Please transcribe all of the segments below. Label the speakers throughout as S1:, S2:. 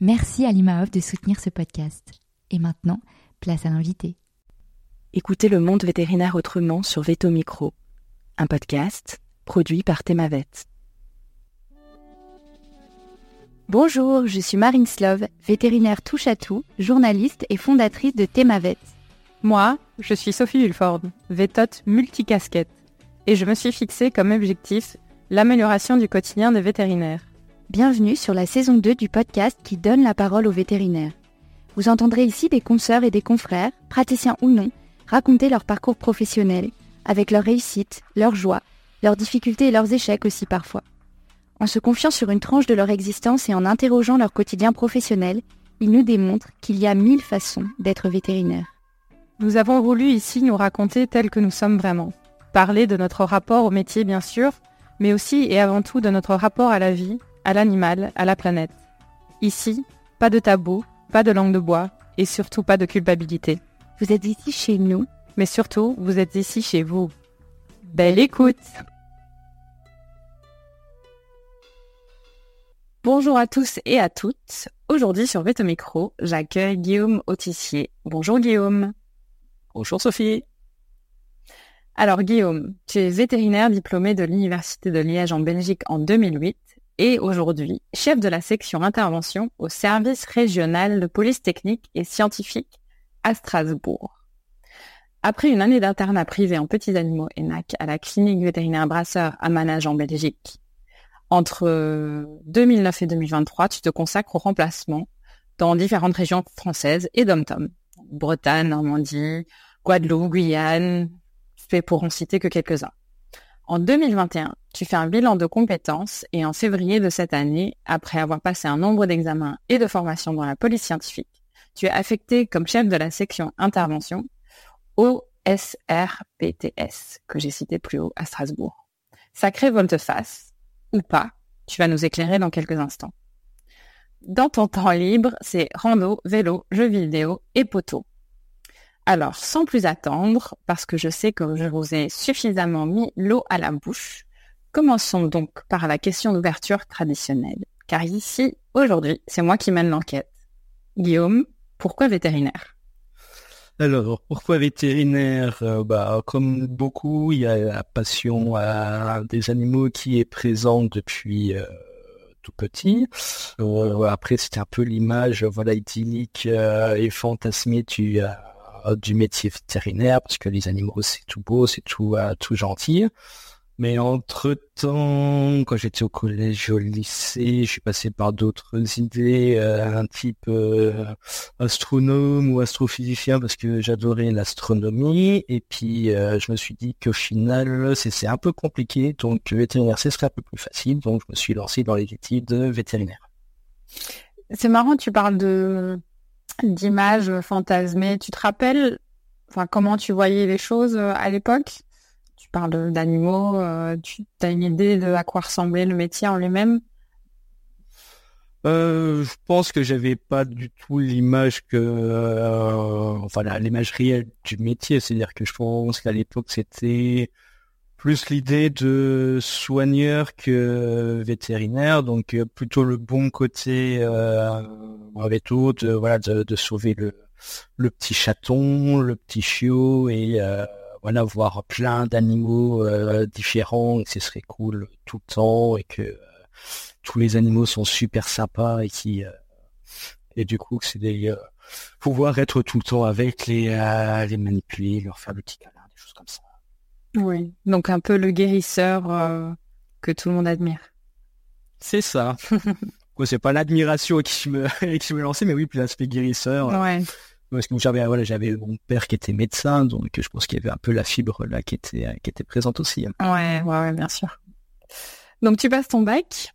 S1: Merci à l'IMAOF de soutenir ce podcast. Et maintenant, place à l'invité.
S2: Écoutez le monde vétérinaire autrement sur Veto Micro, un podcast produit par Thémavet.
S1: Bonjour, je suis Marine Slove, vétérinaire touche à tout, journaliste et fondatrice de Thémavet.
S3: Moi, je suis Sophie Hulford, vétote multicasquette, et je me suis fixé comme objectif l'amélioration du quotidien des vétérinaires.
S1: Bienvenue sur la saison 2 du podcast qui donne la parole aux vétérinaires. Vous entendrez ici des consoeurs et des confrères, praticiens ou non, raconter leur parcours professionnel, avec leurs réussites, leurs joies, leurs difficultés et leurs échecs aussi parfois. En se confiant sur une tranche de leur existence et en interrogeant leur quotidien professionnel, ils nous démontrent qu'il y a mille façons d'être vétérinaire.
S3: Nous avons voulu ici nous raconter tel que nous sommes vraiment. Parler de notre rapport au métier bien sûr, mais aussi et avant tout de notre rapport à la vie, à l'animal, à la planète. Ici, pas de tabou, pas de langue de bois et surtout pas de culpabilité.
S1: Vous êtes ici chez nous,
S3: mais surtout, vous êtes ici chez vous. Belle écoute Bonjour à tous et à toutes. Aujourd'hui sur Veto Micro, j'accueille Guillaume Autissier. Bonjour Guillaume.
S4: Bonjour Sophie.
S3: Alors Guillaume, tu es vétérinaire diplômé de l'Université de Liège en Belgique en 2008 et aujourd'hui chef de la section intervention au service régional de police technique et scientifique à Strasbourg. Après une année d'internat privé en petits animaux ENAC à la clinique vétérinaire Brasseur à Manage en Belgique, entre 2009 et 2023, tu te consacres au remplacement dans différentes régions françaises et dom-tom. Bretagne, Normandie, Guadeloupe, Guyane, pour en citer que quelques-uns. En 2021, tu fais un bilan de compétences et en février de cette année, après avoir passé un nombre d'examens et de formations dans la police scientifique, tu es affecté comme chef de la section intervention au que j'ai cité plus haut à Strasbourg. Sacré volte-face, ou pas, tu vas nous éclairer dans quelques instants. Dans ton temps libre, c'est rando, vélo, jeux vidéo et poteau. Alors, sans plus attendre, parce que je sais que je vous ai suffisamment mis l'eau à la bouche, commençons donc par la question d'ouverture traditionnelle. Car ici, aujourd'hui, c'est moi qui mène l'enquête. Guillaume, pourquoi vétérinaire?
S4: Alors, pourquoi vétérinaire? Euh, bah, Comme beaucoup, il y a la passion des animaux qui est présente depuis euh, tout petit. Euh, après, c'était un peu l'image voilà idyllique et fantasmée tu du métier vétérinaire parce que les animaux c'est tout beau, c'est tout euh, tout gentil. Mais entre-temps, quand j'étais au collège, au lycée, je suis passé par d'autres idées, euh, un type euh, astronome ou astrophysicien parce que j'adorais l'astronomie. Et puis, je me suis dit qu'au final, c'est un peu compliqué. Donc, vétérinaire, ce serait un peu plus facile. Donc, je me suis lancé dans les études de vétérinaire.
S3: C'est marrant, tu parles de d'images fantasmées. Tu te rappelles enfin, comment tu voyais les choses euh, à l'époque? Tu parles d'animaux, euh, tu as une idée de à quoi ressemblait le métier en lui-même?
S4: Euh, je pense que j'avais pas du tout l'image que, enfin, l'image réelle du métier. C'est-à-dire que je pense qu'à l'époque, c'était plus l'idée de soigneur que vétérinaire, donc euh, plutôt le bon côté euh, avec tout, de, voilà, de, sauver le, petit chaton, le petit chiot et euh, voilà voir plein d'animaux euh, différents et ce serait cool tout le temps et que tous les animaux sont super sympas et qui Et du coup, c'est des pouvoir être tout le temps avec les les manipuler, leur faire le petit câlin, des choses comme ça.
S3: Oui. Donc un peu le guérisseur que tout le monde admire.
S4: C'est ça. c'est pas l'admiration qui me qui me lançait, mais oui, plus l'aspect guérisseur.
S3: Ouais.
S4: Parce que j'avais voilà, j'avais mon père qui était médecin, donc je pense qu'il y avait un peu la fibre là qui était qui était présente aussi.
S3: Ouais, ouais, ouais, bien sûr. Donc tu passes ton bac.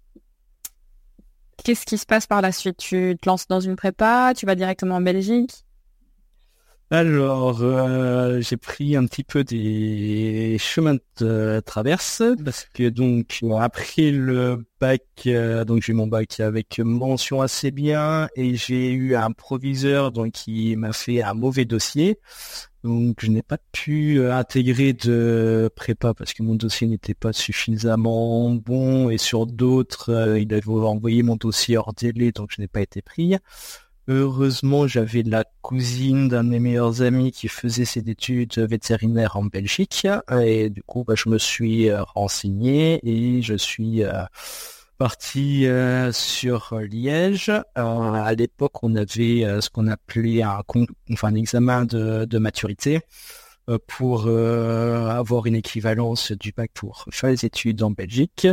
S3: Qu'est-ce qui se passe par la suite? Tu te lances dans une prépa? Tu vas directement en Belgique?
S4: Alors, euh, j'ai pris un petit peu des chemins de traverse parce que donc après le bac, euh, donc j'ai mon bac avec mention assez bien et j'ai eu un proviseur donc qui m'a fait un mauvais dossier. Donc je n'ai pas pu euh, intégrer de prépa parce que mon dossier n'était pas suffisamment bon et sur d'autres, il avait envoyé mon dossier hors délai donc je n'ai pas été pris. Heureusement, j'avais la cousine d'un de mes meilleurs amis qui faisait ses études vétérinaires en Belgique et du coup, bah, je me suis euh, renseigné et je suis euh, parti euh, sur Liège. à l'époque, on avait ce qu'on appelait un, examen de, de maturité pour avoir une équivalence du bac pour faire les études en Belgique.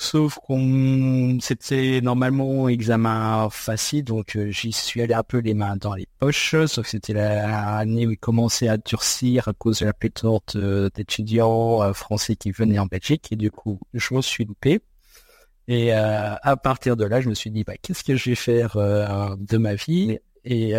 S4: Sauf qu'on c'était normalement examen facile, donc euh, j'y suis allé un peu les mains dans les poches, sauf que c'était l'année où il commençait à durcir à cause de la pléthore d'étudiants euh, français qui venaient en Belgique, et du coup je me suis loupé. Et euh, à partir de là, je me suis dit, bah, qu'est-ce que je vais faire de ma vie? Et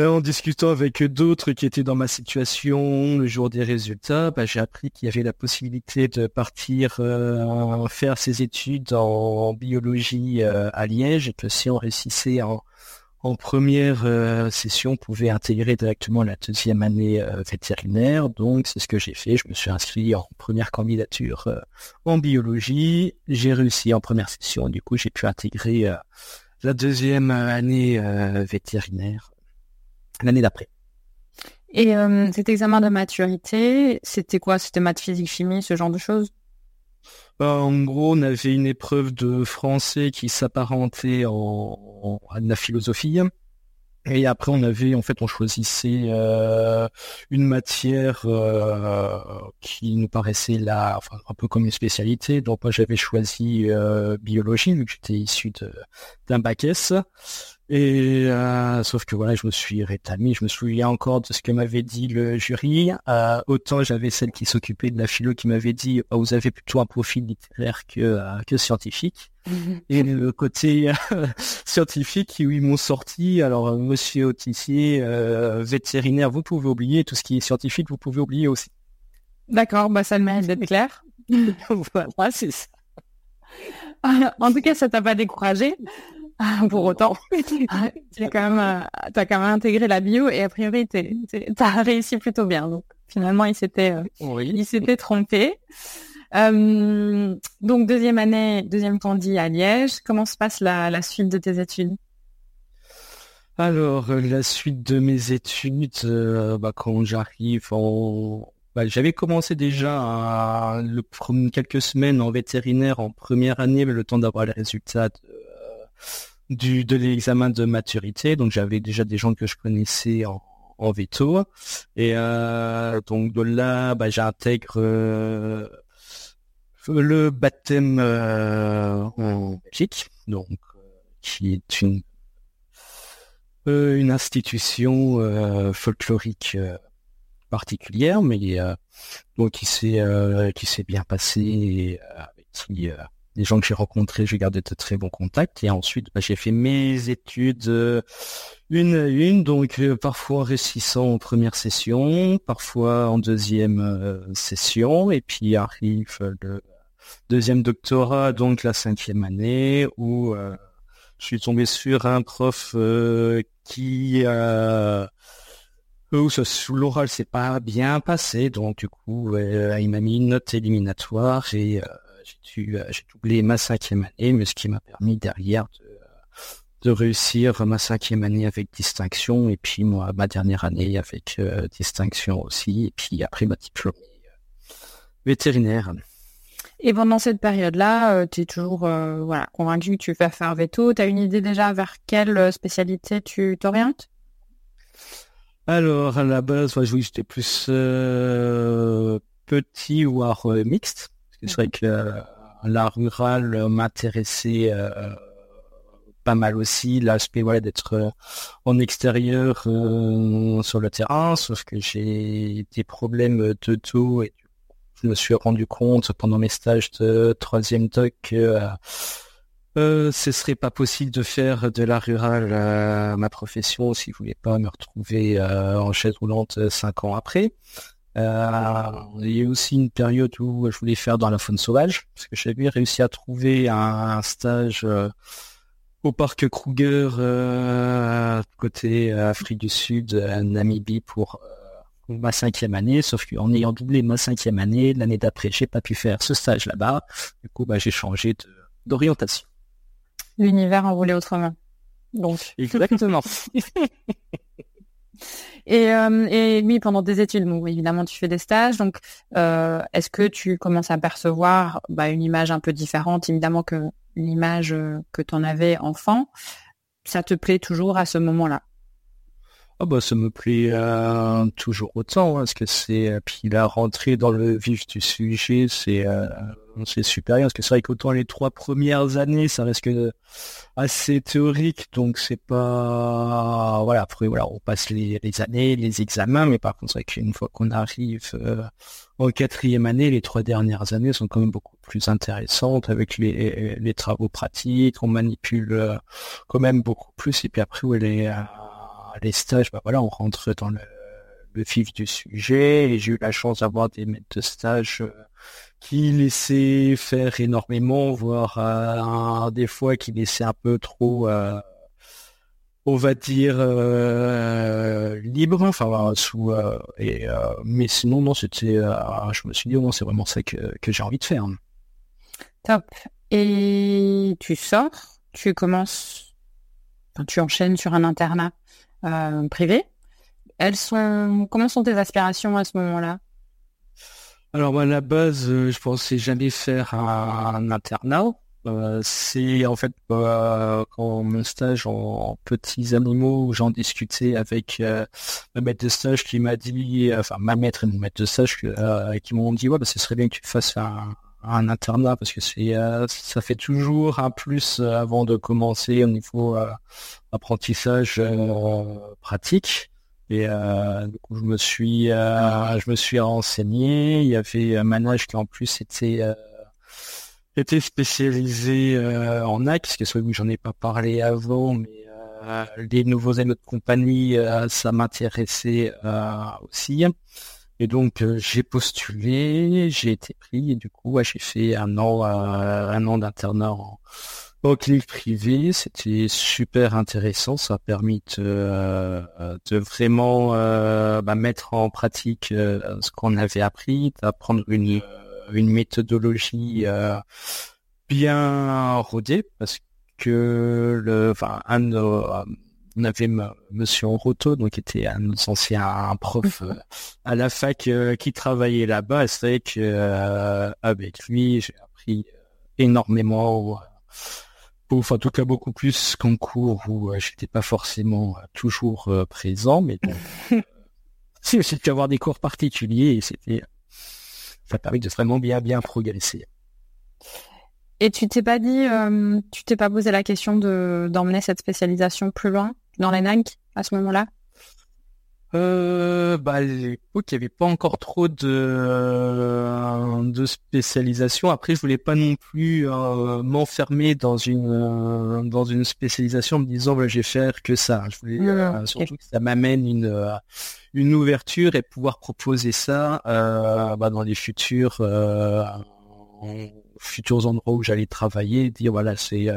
S4: en discutant avec d'autres qui étaient dans ma situation le jour des résultats, bah, j'ai appris qu'il y avait la possibilité de partir euh, faire ses études en biologie euh, à Liège et que si on réussissait en, première euh, session, on pouvait intégrer directement la deuxième année vétérinaire. Donc c'est ce que j'ai fait. Je me suis inscrit en première candidature en biologie. J'ai réussi en première session. Du coup, j'ai pu intégrer la deuxième année vétérinaire l'année d'après.
S3: Et euh, cet examen de maturité, c'était quoi? C'était maths, physique, chimie, ce genre de choses?
S4: Bah, En gros, on avait une épreuve de français qui s'apparentait en, à la philosophie. Et après, on avait, en fait, on choisissait euh, une matière euh, qui nous paraissait là, enfin, un peu comme une spécialité. Donc, moi, j'avais choisi biologie, vu que j'étais issu d'un bac S. Et euh, sauf que voilà, je me suis rétabli. Je me souviens encore de ce que m'avait dit le jury. Euh, autant j'avais celle qui s'occupait de la philo qui m'avait dit oh, vous avez plutôt un profil littéraire que euh, que scientifique. Et le côté scientifique où ils m'ont sorti. Alors Monsieur Autissier, vétérinaire, vous pouvez oublier tout ce qui est scientifique, vous pouvez oublier aussi.
S3: D'accord, bah ça le mérite d'être clair.
S4: voilà, c'est ça.
S3: en tout cas, ça t'a pas découragé. pour autant. Ah, tu as quand même, euh, as quand même intégré la bio et a priori, tu as réussi plutôt bien. Donc finalement, il s'était, euh, il s'était trompé. Euh, donc deuxième année, deuxième candid à Liège. Comment se passe la, suite de tes études?
S4: Alors la suite de mes études, bah, quand j'arrive bah, j'avais commencé déjà le, quelques semaines en vétérinaire en première année, mais le temps d'avoir les résultats du de l'examen de maturité. Donc j'avais déjà des gens que je connaissais en, en veto. Et euh, donc de là, bah, j'intègre euh, le baptême euh, en Belgique, donc qui est une une institution folklorique particulière, mais donc qui s'est qui s'est bien passé qui des gens que j'ai rencontrés, j'ai gardé de très bons contacts. Et ensuite, bah, j'ai fait mes études euh, une à une, donc euh, parfois réussissant en première session, parfois en deuxième euh, session, et puis arrive le deuxième doctorat, donc la cinquième année, où je suis tombé sur un prof qui où sous l'oral c'est pas bien passé, donc du coup il m'a mis une note éliminatoire et euh, j'ai doublé ma cinquième année, mais ce qui m'a permis derrière de, réussir ma cinquième année avec distinction, et puis moi ma dernière année avec euh, distinction aussi, et puis après ma diplôme euh, vétérinaire.
S3: Et pendant cette période-là, tu es toujours voilà, convaincu que tu vas faire veto. Tu as une idée déjà vers quelle spécialité tu t'orientes?
S4: Alors, à la base, moi, oui, j'étais plus petit, voire mixte. C'est vrai que l'art rural m'intéressait pas mal aussi l'aspect voilà d'être euh, en extérieur euh, sur le terrain sauf que j'ai des problèmes de dos et je me suis rendu compte pendant mes stages de troisième doc que euh, ce serait pas possible de faire de l'art rural euh, ma profession si je voulais pas me retrouver en chaise roulante cinq ans après. Euh, il y a aussi une période où je voulais faire dans la faune sauvage parce que j'avais réussi à trouver un, stage au parc Kruger euh, côté euh, Afrique du Sud, euh, Namibie pour ma cinquième année, sauf qu'en ayant doublé ma cinquième année, l'année d'après, j'ai pas pu faire ce stage là-bas. Du coup, bah, j'ai changé d'orientation.
S3: L'univers en voulait autrement.
S4: Donc. Exactement.
S3: et, et oui, pendant des études, bon, évidemment, tu fais des stages. Donc, est-ce que tu commences à percevoir bah, une image un peu différente, évidemment, que l'image euh, que tu en avais enfant, ça te plaît toujours à ce moment-là?
S4: Ah bah ça me plaît euh, toujours autant hein, parce que c'est euh, puis la rentrée dans le vif du sujet c'est c'est super bien parce que c'est vrai qu'autant les trois premières années ça reste que assez théorique donc c'est pas voilà après voilà on passe les, années les examens mais par contre c'est vrai qu'une fois qu'on arrive en quatrième année, les trois dernières années sont quand même beaucoup plus intéressantes avec les, les travaux pratiques, on manipule euh, quand même beaucoup plus. Et puis après, où les, euh, les stages, bah voilà, on rentre dans le, le vif du sujet. Et j'ai eu la chance d'avoir des maîtres de stage euh, qui laissaient faire énormément, voire des fois qui laissaient un peu trop on va dire euh, libre enfin sous euh, et euh, mais sinon non c'était je me suis dit non c'est vraiment ça que, j'ai envie de faire.
S3: Top. Et tu sors tu commences tu enchaînes sur un internat? Privé elles sont comment sont tes aspirations à ce moment-là?
S4: Alors à la base je pensais jamais faire un internat. Euh, c'est en fait euh, quand mon stage en, petits animaux j'en discutais avec euh, ma maître de stage qui m'a dit, enfin ma maître et mon maître de stage qui m'ont dit ouais bah, ce serait bien que tu fasses un, un internat parce que c'est ça fait toujours un plus avant de commencer au niveau apprentissage pratique. Et du coup, je me suis, je me suis renseigné. Il y avait un manège qui en plus était était spécialisé euh, en axe, que soit j'en ai pas parlé avant, mais euh, les nouveaux amis de compagnie, euh, ça m'intéressait aussi. Et donc j'ai postulé, j'ai été pris et du coup j'ai fait un an, un an d'internat en, clinique privée. C'était super intéressant, ça a permis de, de vraiment bah, mettre en pratique ce qu'on avait appris, d'apprendre une une méthodologie euh, bien rodée parce que le, enfin, un, euh, on avait Monsieur Roto, donc qui était un ancien prof euh, à la fac qui travaillait là-bas. C'est vrai que avec lui, j'ai appris énormément. Enfin, en tout cas, beaucoup plus qu'en cours où j'étais pas forcément toujours présent, mais bon, si aussi pu avoir des cours particuliers et c'était ça permet de vraiment bien bien progresser.
S3: Et tu t'es pas dit, euh, tu t'es pas posé la question de d'emmener cette spécialisation plus loin? Dans les NAG à ce moment-là?
S4: Euh, bah, à l'époque, il n'y avait pas encore trop de, euh, de spécialisation. Après, je voulais pas non plus euh, m'enfermer dans une dans une spécialisation en me disant voilà, je vais faire que ça. Je voulais surtout que ça m'amène une une ouverture et pouvoir proposer ça bah, dans les futurs futurs endroits où j'allais travailler, dire voilà c'est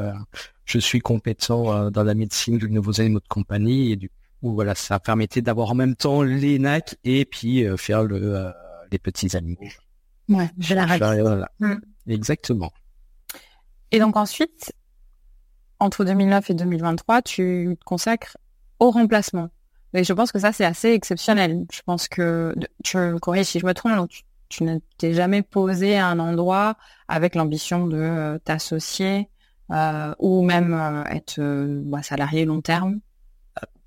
S4: je suis compétent dans la médecine de nouveaux animaux de compagnie et du où voilà, ça permettait d'avoir en même temps les NAC et puis euh, faire le, euh, les petits animaux.
S3: Ouais, je la
S4: mm. Exactement.
S3: Et donc ensuite, entre 2009 et 2023, tu te consacres au remplacement. Et je pense que ça, c'est assez exceptionnel. Je pense que, tu me corriges si je me trompe, tu ne t'es jamais posé à un endroit avec l'ambition de t'associer ou même être bah, salarié long terme?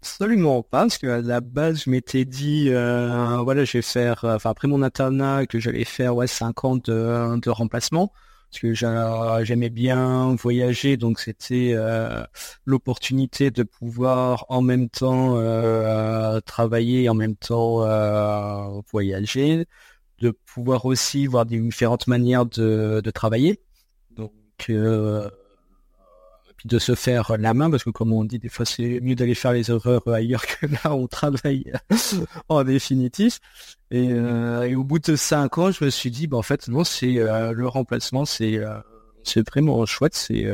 S4: Absolument pas, parce qu'à la base, je m'étais dit, voilà, je vais faire, enfin après mon internat, que j'allais faire ouais 5 ans de, de remplacement parce que j'aimais bien voyager, donc c'était euh, l'opportunité de pouvoir en même temps euh, travailler en même temps euh, voyager, de pouvoir aussi voir différentes manières de, de travailler. Donc puis de se faire la main, parce que comme on dit, des fois c'est mieux d'aller faire les erreurs ailleurs que là on travaille en définitif. Et, euh, et, au bout de cinq ans, je me suis dit, bah, en fait, non, c'est euh, le remplacement, c'est euh, c'est vraiment chouette, c'est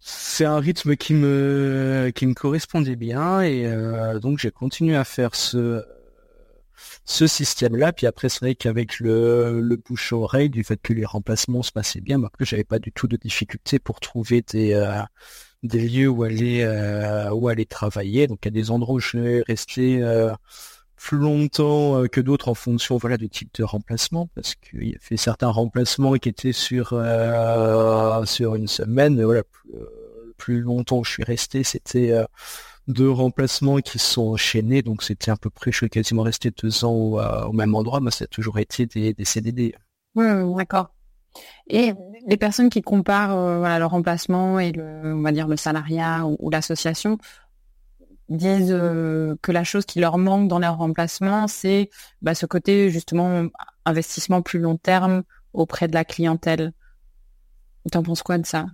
S4: c'est un rythme qui me qui me correspondait bien et donc j'ai continué à faire ce ce système-là. Puis après, c'est vrai qu'avec le, le bouche-oreille, du fait que les remplacements se passaient bien, bah, que j'avais pas du tout de difficulté pour trouver des, euh, des lieux où aller, euh, où aller travailler. Donc il y a des endroits où je vais rester euh, plus longtemps que d'autres en fonction voilà du type de remplacement parce qu'il y a fait certains remplacements qui étaient sur sur une semaine voilà plus, plus longtemps où je suis resté c'était deux remplacements qui sont enchaînés, donc c'était à peu près, je suis quasiment resté deux ans au, même endroit, mais ça a toujours été des, CDD.
S3: Oui, d'accord. Et les personnes qui comparent euh, voilà, le remplacement et le, on va dire le salariat ou, l'association disent euh, que la chose qui leur manque dans leur remplacement, c'est bah, ce côté justement investissement plus long terme auprès de la clientèle. Tu en penses quoi de ça?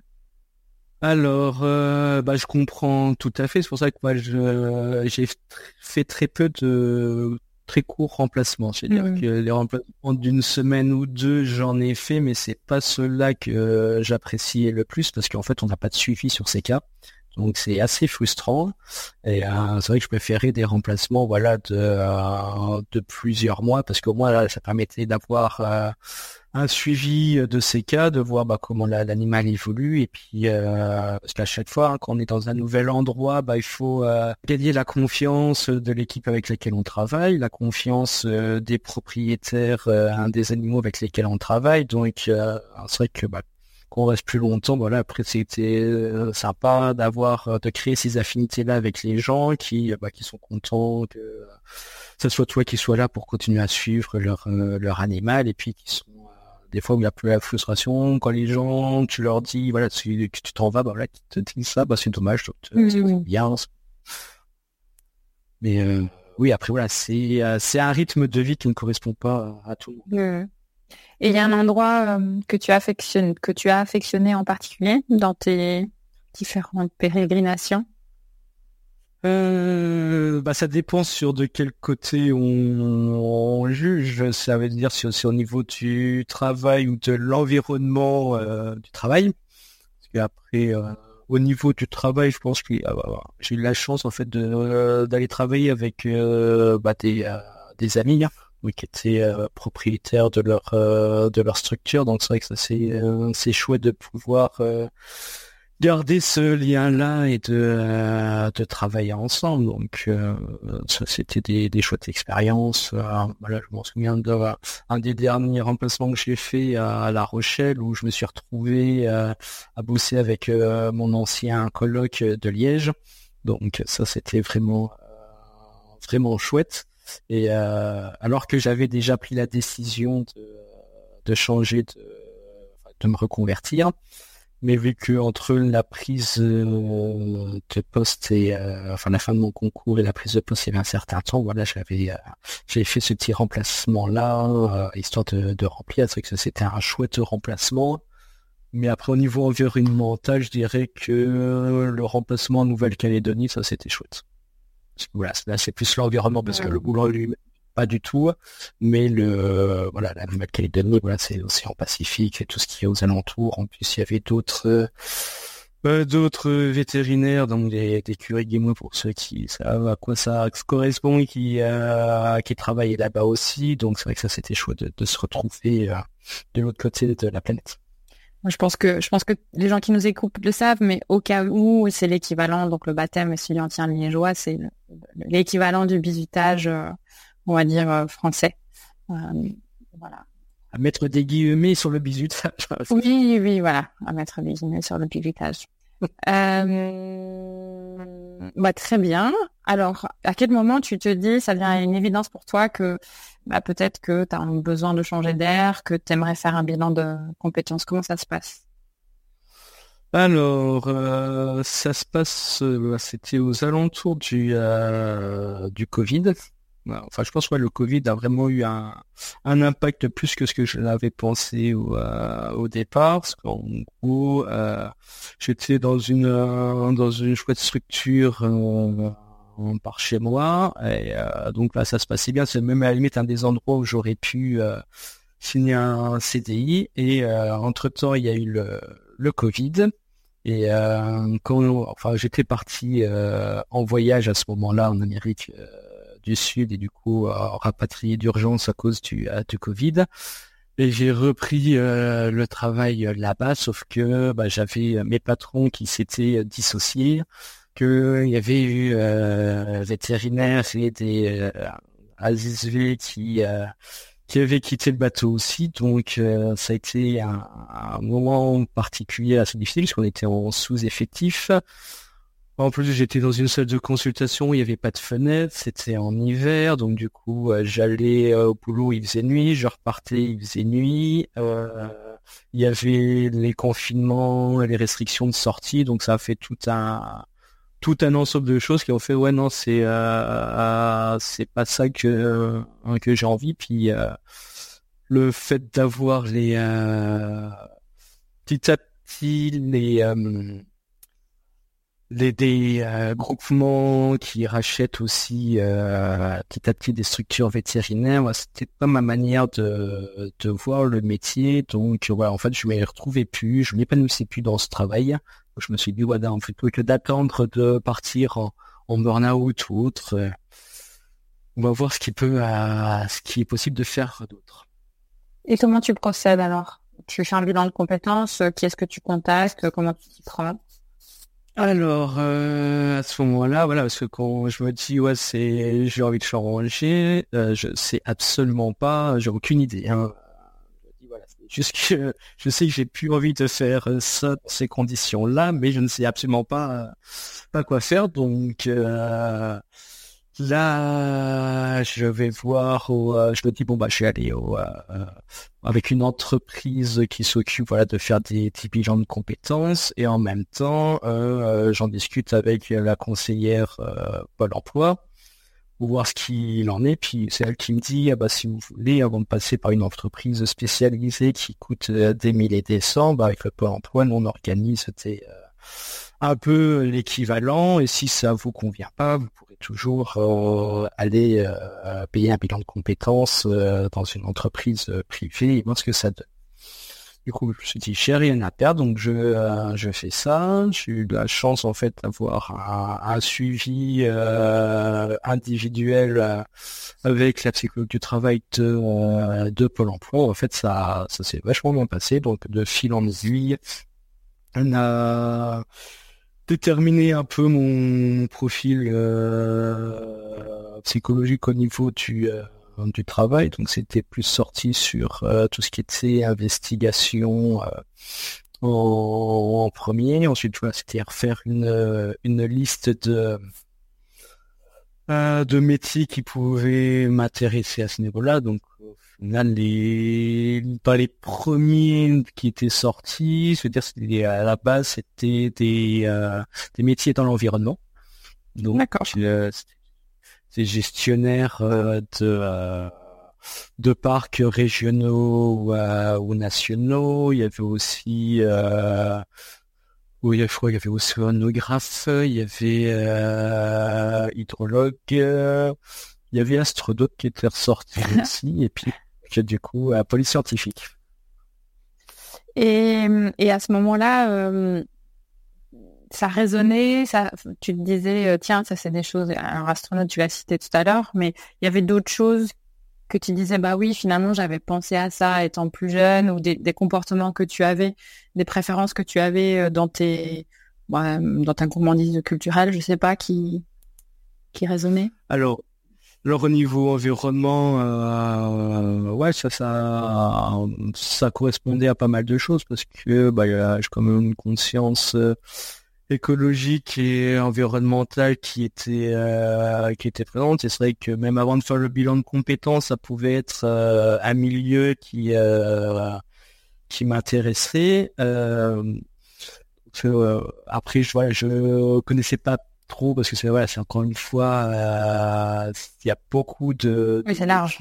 S4: Alors, euh, bah, je comprends tout à fait. C'est pour ça que moi, j'ai fait très peu de très courts remplacements. C'est-à-dire que les remplacements d'une semaine ou deux, j'en ai fait, mais c'est pas cela que j'appréciais le plus parce qu'en fait, on n'a pas de suivi sur ces cas. Donc c'est assez frustrant. Et euh, c'est vrai que je préférais des remplacements voilà de, euh, de plusieurs mois parce qu'au moins là, ça permettait d'avoir euh, un suivi de ces cas, de voir bah, comment l'animal évolue et puis parce qu'à chaque fois hein, quand on est dans un nouvel endroit, bah, il faut gagner la confiance de l'équipe avec laquelle on travaille, la confiance des propriétaires des animaux avec lesquels on travaille. Donc c'est vrai que bah, qu'on reste plus longtemps. Voilà, après c'était euh, sympa d'avoir euh, de créer ces affinités là avec les gens qui euh, bah, qui sont contents que ce soit toi qui sois là pour continuer à suivre leur leur animal et puis qui sont des fois où il y a plus la frustration quand les gens tu leur dis voilà tu t'en vas bah voilà qui te disent ça bah c'est dommage donc, bien mais oui après voilà c'est c'est un rythme de vie qui ne correspond pas à, tout le monde.
S3: Et il y a un endroit euh, que tu affectionnes, que tu as affectionné en particulier dans tes différentes pérégrinations?
S4: Euh, bah ça dépend sur de quel côté on, juge. Ça veut dire si c'est au niveau du travail ou de l'environnement euh, du travail. Parce qu'après, euh, au niveau du travail, je pense que j'ai eu la chance en fait d'aller travailler avec bah, des, des amis. Hein qui étaient euh, propriétaires de leur euh, de leur structure. Donc c'est vrai que ça c'est euh, c'est chouette de pouvoir garder ce lien-là et de de travailler ensemble. Donc ça c'était des, des chouettes expériences. voilà, je m'en souviens d'un un des derniers remplacements que j'ai fait à, La Rochelle où je me suis retrouvé à bosser avec mon ancien colloque de Liège. Donc ça c'était vraiment vraiment chouette. Et euh, alors que j'avais déjà pris la décision de, changer, de, me reconvertir, mais vu que entre la prise euh, de poste et euh, enfin la fin de mon concours et la prise de poste il y avait un certain temps voilà j'avais j'ai fait ce petit remplacement là histoire de, de remplir. C'est que c'était un chouette remplacement. Mais après au niveau environnemental je dirais que le remplacement en Nouvelle-Calédonie ça c'était chouette. Voilà, là c'est plus l'environnement parce que le boulot lui pas du tout, mais le voilà la Nouvelle-Calédonie, voilà c'est l'océan Pacifique et tout ce qui est aux alentours. En plus, il y avait d'autres euh, d'autres vétérinaires, donc des, des curés guémois pour ceux qui savent à quoi ça correspond, qui euh, qui travaillaient là-bas aussi. Donc c'est vrai que ça c'était chouette de, se retrouver euh, de l'autre côté de la planète
S3: je pense que je pense que les gens qui nous écoutent le savent, mais au cas où, c'est l'équivalent. Donc le baptême tient liégeois, c'est l'équivalent du bisutage, euh, on va dire euh, français. voilà.
S4: À mettre des guillemets sur le bisutage.
S3: oui, oui, voilà, à mettre des guillemets sur le bisutage. euh... bah, très bien. Alors, à quel moment tu te dis, ça devient une évidence pour toi que bah, peut-être que tu as besoin de changer d'air, que tu aimerais faire un bilan de compétences? Comment ça se passe?
S4: Alors, euh, ça se passe, euh, c'était aux alentours du, euh, du Covid. Enfin, je pense que le Covid a vraiment eu un, un impact plus que ce que je l'avais pensé au, au départ. Parce qu'en gros, j'étais dans une dans une chouette structure par chez moi, et donc là, ça se passait bien. C'est même à la limite un des endroits où j'aurais pu signer un CDI. Et entre temps, il y a eu le, le Covid. Et euh, quand, enfin, j'étais parti euh, en voyage à ce moment-là en Amérique euh, du Sud et du coup rapatrié d'urgence à cause du, du Covid. Et j'ai repris le travail là-bas, sauf que bah, j'avais mes patrons qui s'étaient dissociés, qu'il y avait eu vétérinaires et des ASV qui qui avait quitté le bateau aussi. Donc euh, ça a été un, moment particulier assez difficile puisqu'on était en sous-effectif. En plus, j'étais dans une salle de consultation, il n'y avait pas de fenêtre, c'était en hiver, donc du coup, euh, j'allais euh, au boulot, il faisait nuit, je repartais, il faisait nuit. il y avait les confinements, les restrictions de sortie, donc ça a fait tout un tout un ensemble de choses qui ont fait ouais non c'est euh, euh, c'est pas ça que euh, que j'ai envie puis le fait d'avoir les petit à petit les les des groupements qui rachètent aussi petit à petit des structures vétérinaires. C'était pas ma manière de de voir le métier. Donc voilà en fait je m'y retrouvais plus. Je m'épanouissais plus dans ce travail. Je me suis dit, voilà, plutôt que d'attendre de partir en, en burn-out ou autre, euh, on va voir ce qui peut, euh, ce qui est possible de faire d'autre.
S3: Et comment tu procèdes alors? Tu fais un bilan de compétences, qui est-ce que tu contactes, comment tu t'y prends?
S4: Alors euh, à ce moment-là, voilà, parce que quand je me dis ouais c'est j'ai envie de changer, je sais absolument pas, j'ai aucune idée. Hein. Je sais que j'ai plus envie de faire ça dans ces conditions-là, mais je ne sais absolument pas pas quoi faire. Donc euh, là, je vais voir. Euh, je me dis bon bah je vais aller au, euh, avec une entreprise qui s'occupe voilà de faire des, des bilans de compétences et en même temps j'en discute avec la conseillère Pôle Emploi voir ce qu'il en est. Puis c'est elle qui me dit, ah bah, si vous voulez, avant de passer par une entreprise spécialisée qui coûte euh, des milliers des cents, bah, avec le Pôle emploi, nous, on organise euh, un peu l'équivalent. Et si ça vous convient pas, vous pourrez toujours euh, aller payer un bilan de compétences dans une entreprise privée et voir ce que ça donne. Du coup, je me suis dit, j'ai rien à perdre, donc je, euh, je fais ça. J'ai eu la chance, en fait, d'avoir un, suivi euh, individuel euh, avec la psychologue du travail de, de Pôle emploi. En fait, ça, ça s'est vachement bien passé. Donc, de fil en aiguille, on a déterminé un peu mon profil psychologique au niveau du du travail, donc c'était plus sorti sur euh, tout ce qui était investigation euh, en, premier. Ensuite, c'était refaire une, euh, une liste de de métiers qui pouvaient m'intéresser à ce niveau-là. Donc final, les pas les premiers qui étaient sortis, je veux dire, à la base, c'était des des métiers dans l'environnement.
S3: Donc, D'accord
S4: des gestionnaires euh, de euh, de parcs régionaux ou, ou, nationaux. Il y avait aussi euh, oui, il y avait aussi onographe, il y avait euh, hydrologue, il y avait astronaute qui était ressorti aussi, et puis du coup à police scientifique.
S3: Et, et à ce moment-là, ça résonnait, ça, tu te disais, euh, tiens, ça c'est des choses, un astronaute, tu l'as cité tout à l'heure, mais il y avait d'autres choses que tu disais, bah oui, finalement, j'avais pensé à ça étant plus jeune, ou des, comportements que tu avais, des préférences que tu avais euh, dans tes, bah, dans ta gourmandise culturelle, je sais pas, qui, qui résonnait?
S4: Alors, Alors au niveau environnement, euh, ouais, ça, ça, ça correspondait à pas mal de choses parce que bah, j'ai quand même une conscience euh, écologique et environnementale qui était euh, qui était présente. C'est vrai que même avant de faire le bilan de compétences, ça pouvait être un milieu qui qui m'intéresserait. après, je voilà, je connaissais pas trop parce que c'est c'est encore une fois, euh, il y a beaucoup de.
S3: Oui, c'est large.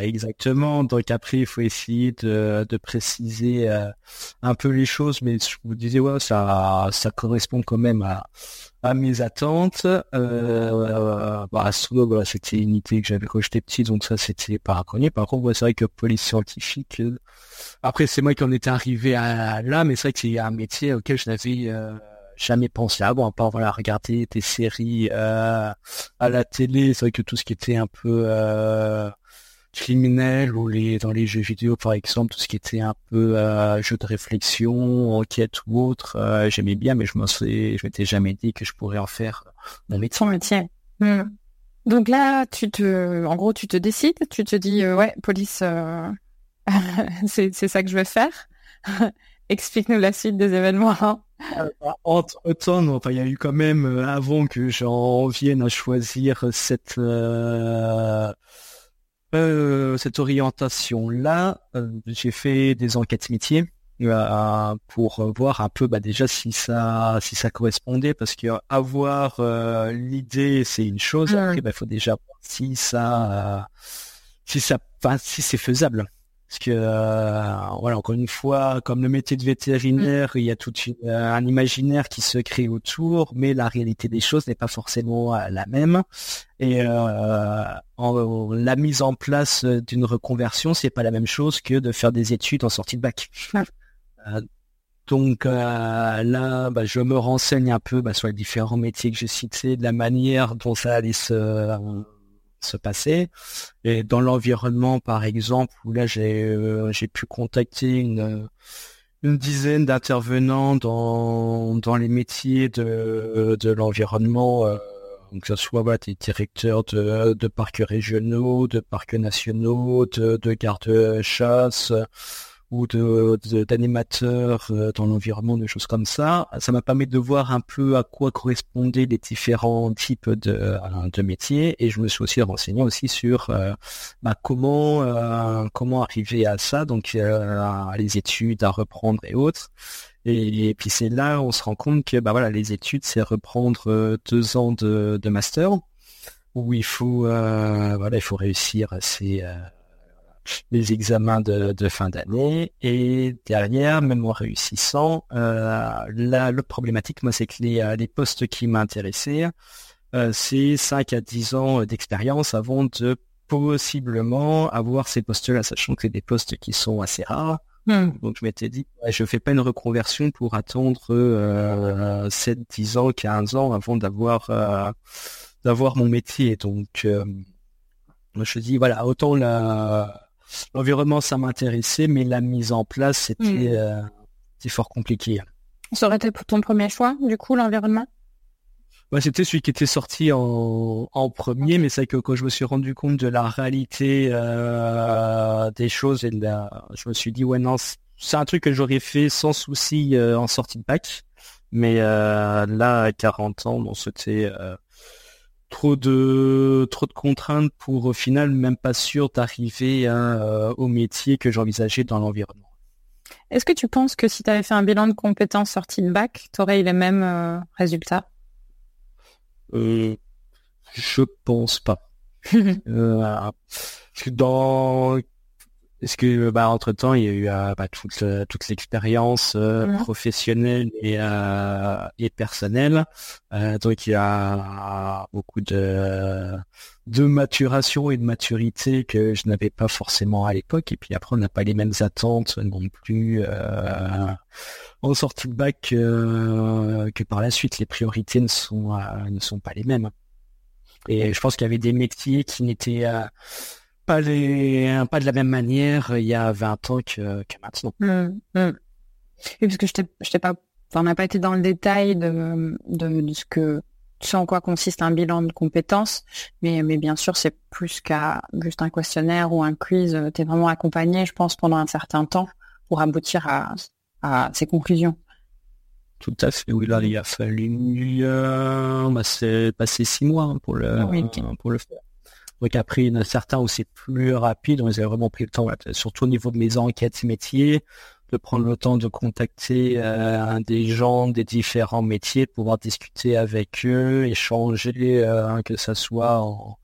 S4: exactement. Donc après, il faut essayer de, préciser euh, un peu les choses, mais je vous disais ouais, ça, ça correspond quand même à, à mes attentes. Euh, bah, voilà, c'était une idée que j'avais quand j'étais petit, donc ça c'était pas reconnu. Par contre, c'est vrai que police scientifique. après, c'est moi qui en étais arrivé à, là, mais c'est vrai que c'est un métier auquel je n'avais jamais pensé avant, à part voilà regarder des séries euh, à la télé. C'est vrai que tout ce qui était un peu euh, criminel ou les dans les jeux vidéo par exemple, tout ce qui était un peu euh, jeu de réflexion, enquête ou autre, euh, j'aimais bien, mais je me je m'étais jamais dit que je pourrais en faire mon métier.
S3: métier. Hmm. Donc là, tu te, en gros, tu te décides, tu te dis ouais, police, c'est c'est ça que je vais faire. Explique-nous la suite des événements.
S4: Euh, entre temps, enfin, il y a eu quand même euh, avant que j'en vienne à choisir cette euh, cette orientation là. j'ai fait des enquêtes métiers pour voir un peu bah, déjà si ça si ça correspondait parce que avoir l'idée c'est une chose. Après, il bah, faut déjà voir si ça si ça si c'est faisable. Parce que euh, voilà, encore une fois, comme le métier de vétérinaire, il y a tout euh, un imaginaire qui se crée autour, mais la réalité des choses n'est pas forcément euh, la même. Et en, la mise en place d'une reconversion, c'est pas la même chose que de faire des études en sortie de bac. donc là, bah, je me renseigne un peu bah, sur les différents métiers que j'ai cités, de la manière dont ça allait se se passer. Et dans l'environnement, par exemple, où là j'ai euh, j'ai pu contacter une une dizaine d'intervenants dans dans les métiers de de l'environnement. Euh, que ce soit des directeurs de, de parcs régionaux, de parcs nationaux, de, de gardes-chasse, ou de d'animateurs euh, dans l'environnement, des choses comme ça. Ça m'a permis de voir un peu à quoi correspondaient les différents types de, euh, de métiers et je me suis aussi renseigné aussi sur euh, bah, comment comment arriver à ça, donc les études à reprendre et autres. Et, puis c'est là où on se rend compte que bah voilà les études c'est reprendre deux ans de, de master où il faut voilà il faut réussir ces les examens de, fin d'année et derrière, même en réussissant, euh, la, le problématique, moi, c'est que les, euh, les postes qui m'intéressaient, euh, c'est 5 à 10 ans d'expérience avant de possiblement avoir ces postes-là, sachant que c'est des postes qui sont assez rares. Hmm. Donc je m'étais dit, je fais pas une reconversion pour attendre euh, 7, 10 ans, 15 ans avant d'avoir euh, d'avoir mon métier. Donc euh, je dis voilà, autant la l'environnement, ça m'intéressait, mais la mise en place, c'était mm. euh, fort compliqué.
S3: Ça aurait été ton premier choix, du coup, l'environnement?
S4: Bah, C'était celui qui était sorti en, premier, mais c'est que quand je me suis rendu compte de la réalité euh, des choses, et je me suis dit, ouais, non, c'est un truc que j'aurais fait sans souci euh, en sortie de bac. Mais là, à 40 ans, bon, c'était trop de trop de contraintes pour au final même pas sûr d'arriver euh, au métier que j'envisageais dans l'environnement.
S3: Est-ce que tu penses que si tu avais fait un bilan de compétences sorti de bac, tu aurais eu les mêmes euh, résultats?
S4: Euh, Je pense pas. euh, dans est-ce que bah, entre temps il y a eu euh, bah, toute euh, toute l'expérience euh, professionnelle et et personnelle. Donc il y a beaucoup de de maturation et de maturité que je n'avais pas forcément à l'époque. Et puis après on n'a pas les mêmes attentes non plus en sortie de bac que par la suite. Les priorités ne sont ne sont pas les mêmes. Et je pense qu'il y avait des métiers qui n'étaient pas les pas de la même manière il y a 20 ans que, que maintenant.
S3: Mmh, mmh. Oui, parce que je t'ai pas, on n'a pas été dans le détail de, de, ce que sais en quoi consiste un bilan de compétences, mais, mais bien sûr, c'est plus qu'à juste un questionnaire ou un quiz. Tu es vraiment accompagné, je pense, pendant un certain temps pour aboutir à, à ces conclusions.
S4: Tout à fait, oui, là, il a fallu euh, bah, c'est passé six mois hein, pour le, pour le faire. Donc après, il y en a certains où c'est plus rapide, on les a vraiment pris le temps, surtout au niveau de mes enquêtes métiers, de prendre le temps de contacter euh, des gens des différents métiers, de pouvoir discuter avec eux, échanger, euh, que ce soit en,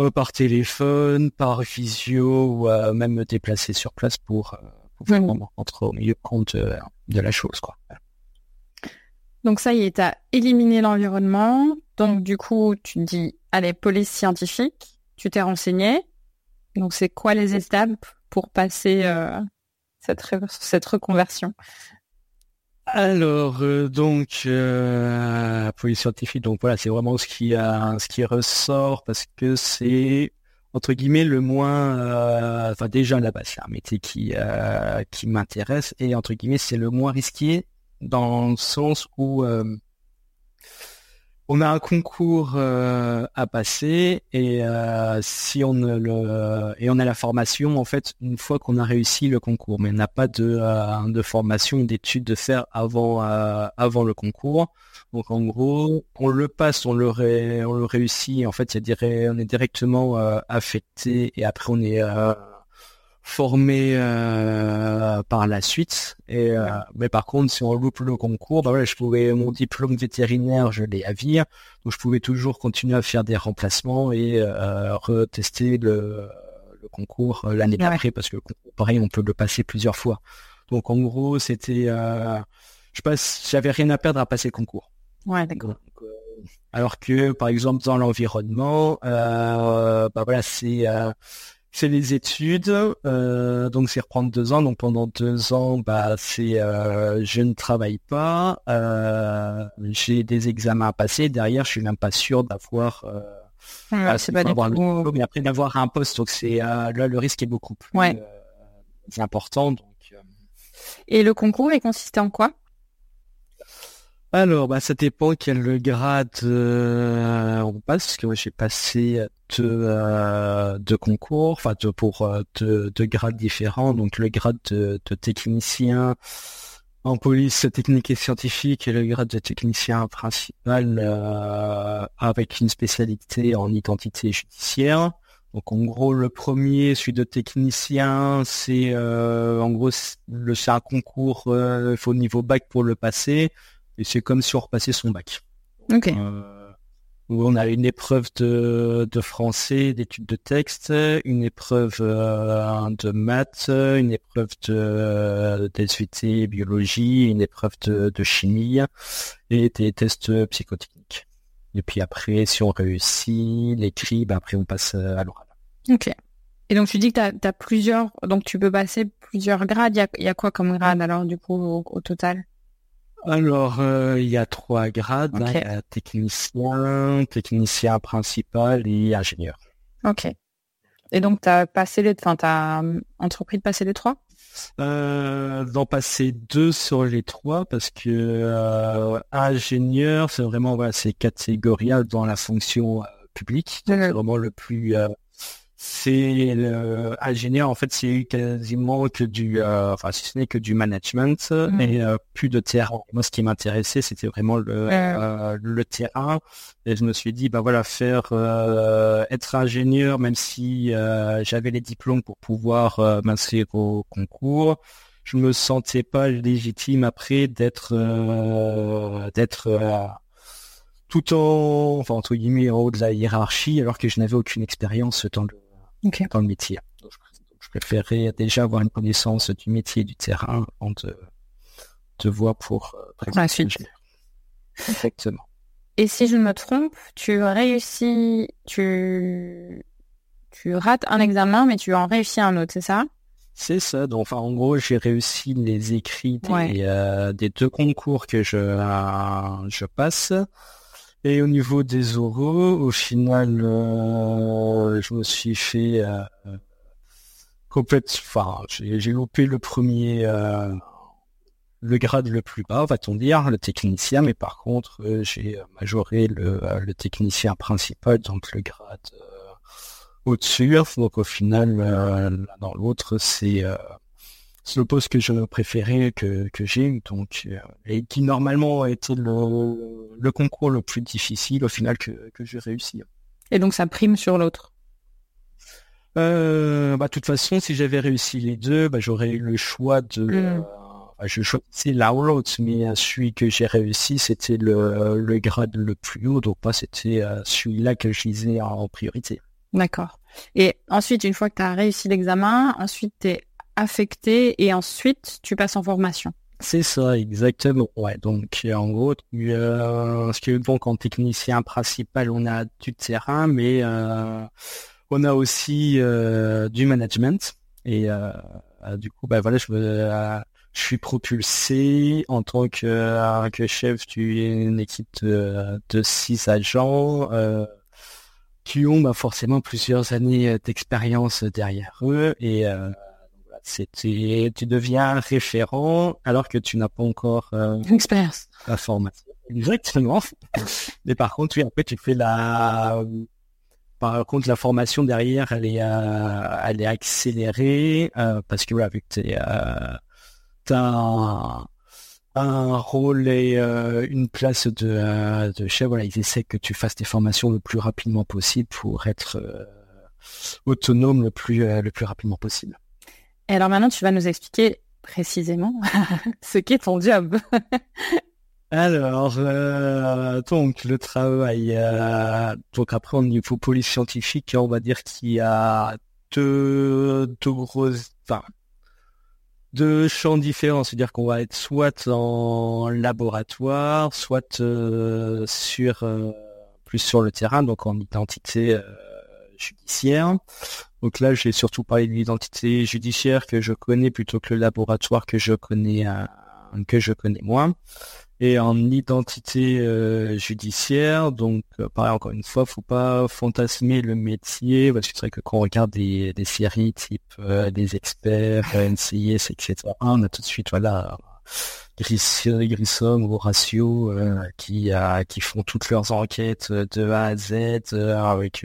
S4: euh, par téléphone, par visio ou même me déplacer sur place pour, pour vraiment rentrer au milieu compte de la chose. quoi.
S3: Donc ça y est, tu as éliminé l'environnement. Donc du coup, tu te dis, allez, police scientifique, tu t'es renseigné. Donc c'est quoi les étapes pour passer euh, cette, cette reconversion?
S4: Alors euh, donc euh, police scientifique donc voilà c'est vraiment ce qui a ce qui ressort parce que c'est entre guillemets le moins enfin déjà là-bas c'est un métier qui qui m'intéresse et entre guillemets c'est le moins risqué dans le sens où euh, on a un concours euh, à passer et euh, si on le et on a la formation en fait une fois qu'on a réussi le concours, mais on n'a pas de, de formation d'études de faire avant avant le concours. Donc en gros, on le passe, on le on le réussit. En fait, il y a on est directement affecté et après on est formé euh, par la suite. Et euh, mais par contre, si on loupe le concours, bah voilà, je pouvais mon diplôme vétérinaire, je l'ai à vire, donc je pouvais toujours continuer à faire des remplacements et euh, retester le, le concours l'année d'après parce que pareil, on peut le passer plusieurs fois. Donc en gros, c'était, je passe, j'avais rien à perdre à passer le concours.
S3: Ouais, d'accord.
S4: alors que par exemple dans l'environnement, bah voilà, c'est c'est les études, euh, donc c'est reprendre deux ans. Donc pendant deux ans, bah c'est euh, je ne travaille pas, euh, j'ai des examens à passer. Derrière, je suis même pas sûr d'avoir.
S3: Ah, c'est pas
S4: le mais après d'avoir un poste, donc c'est là le risque est beaucoup plus important. Donc.
S3: Et le concours, il consistait en quoi?
S4: Alors, bah, ça dépend quel grade euh, on passe, parce que j'ai passé deux, euh, concours, enfin deux, pour euh, deux, grades différents. Donc le grade de, technicien en police technique et scientifique et le grade de technicien principal avec une spécialité en identité judiciaire. Donc en gros le premier, celui de technicien, c'est en gros c'est un concours, il faut niveau bac pour le passer. Et c'est comme si on repassait son bac.
S3: Ok. Euh,
S4: où on a une épreuve de, français, d'études de texte, une épreuve euh, de maths, une épreuve de d'SVT biologie, une épreuve de, chimie et des tests psychotechniques. Et puis après, si on réussit l'écrit, ben après on passe à l'oral.
S3: Ok. Et donc tu dis que tu as, plusieurs, donc tu peux passer plusieurs grades. Il y a, quoi comme grade alors du coup au total?
S4: Alors, euh, il y a trois grades. Hein. technicien, technicien principal et ingénieur.
S3: Ok. Et donc, tu as passé les... Enfin, as euh, entrepris de passer les trois?
S4: Euh, D'en passer deux sur les trois parce que euh, ingénieur, c'est vraiment voilà, c'est catégorial dans la fonction publique. C'est vraiment le plus c'est le ingénieur en fait c'est quasiment que du euh, enfin si ce n'est que du management mm. et euh, plus de terrain. Moi ce qui m'intéressait c'était vraiment le euh, le terrain. Et je me suis dit bah voilà faire être ingénieur même si j'avais les diplômes pour pouvoir m'inscrire au concours je me sentais pas légitime après d'être d'être tout en enfin entre guillemets en haut de la hiérarchie alors que je n'avais aucune expérience dans le dans le métier. je préférerais déjà avoir une connaissance du métier du terrain avant de, voir pour
S3: euh, la suite.
S4: Exactement.
S3: Et si je me trompe, tu réussis, tu, tu rates un examen, mais tu en réussis un autre, c'est ça?
S4: C'est ça. Donc, enfin, en gros, j'ai réussi les écrits des, euh, des deux concours que je, euh, je passe. Et au niveau des oraux, au final, euh, je me suis fait euh, complètement. Enfin, j'ai loupé le premier, euh, le grade le plus bas, va-t-on dire, le technicien, mais par contre, j'ai majoré le, technicien principal, donc le grade au-dessus. Donc au final, l'un dans l'autre, c'est c'est le poste que je préférais que, que j'ai, donc et qui normalement a été le, le, concours le plus difficile au final que, que j'ai réussi.
S3: Et donc ça prime sur l'autre?
S4: Euh, bah, de toute façon, si j'avais réussi les deux, bah, j'aurais eu le choix de. Mm. Euh, bah, je choisissais l'un ou l'autre, mais celui que j'ai réussi, c'était le, le, grade le plus haut, donc pas c'était euh, celui-là que je lisais en priorité.
S3: D'accord. Et ensuite, une fois que tu as réussi l'examen, ensuite tu es affecté et ensuite tu passes en formation.
S4: C'est ça, exactement. Ouais, donc en gros, tu, euh, ce que donc en technicien principal, on a du terrain, mais euh, on a aussi euh, du management. Et euh, euh, du coup, bah voilà, je, je suis propulsé en tant que, que chef d'une équipe de, de six agents qui ont bah, forcément plusieurs années d'expérience derrière eux et c'était tu deviens référent alors que tu n'as pas encore euh,
S3: expérience
S4: la formation. Exactement. Mais par contre oui après tu fais la par contre la formation derrière elle est euh, elle est accélérée euh, parce que que tu euh, as un, rôle et une place de, de chef. Voilà ils essaient que tu fasses tes formations le plus rapidement possible pour être autonome le plus le plus rapidement possible
S3: et alors maintenant, tu vas nous expliquer précisément ce qu'est ton job.
S4: alors, euh, donc le travail, euh, donc après au niveau police scientifique, on va dire qu'il y a deux, deux grosses, enfin, deux champs différents, c'est-à-dire qu'on va être soit en laboratoire, soit euh, sur plus sur le terrain, donc en identité judiciaire. Donc là, j'ai surtout parlé de l'identité judiciaire que je connais plutôt que le laboratoire que je connais euh, que je connais moins. Et en identité euh, judiciaire, donc euh, pareil encore une fois, faut pas fantasmer le métier parce que c'est vrai que quand on regarde des, des séries type des experts, NCIS, etc., on a tout de suite voilà Grissom ou Horatio qui qui font toutes leurs enquêtes de A à Z avec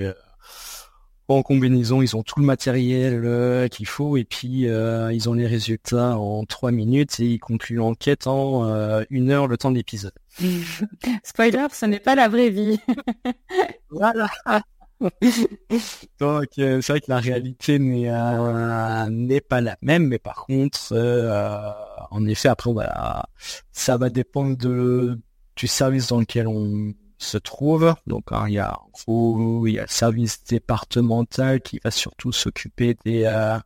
S4: en combinaison, ils ont tout le matériel euh, qu'il faut et puis euh, ils ont les résultats en trois minutes et ils concluent l'enquête en euh, une heure le temps de l'épisode.
S3: Spoiler, ce n'est pas la vraie vie.
S4: voilà. Donc c'est vrai que la réalité n'est n'est pas la même, mais par contre, en effet, après, ça va dépendre de du service dans lequel on se trouve. Donc hein, il y a il y a le service départemental qui va surtout s'occuper des euh,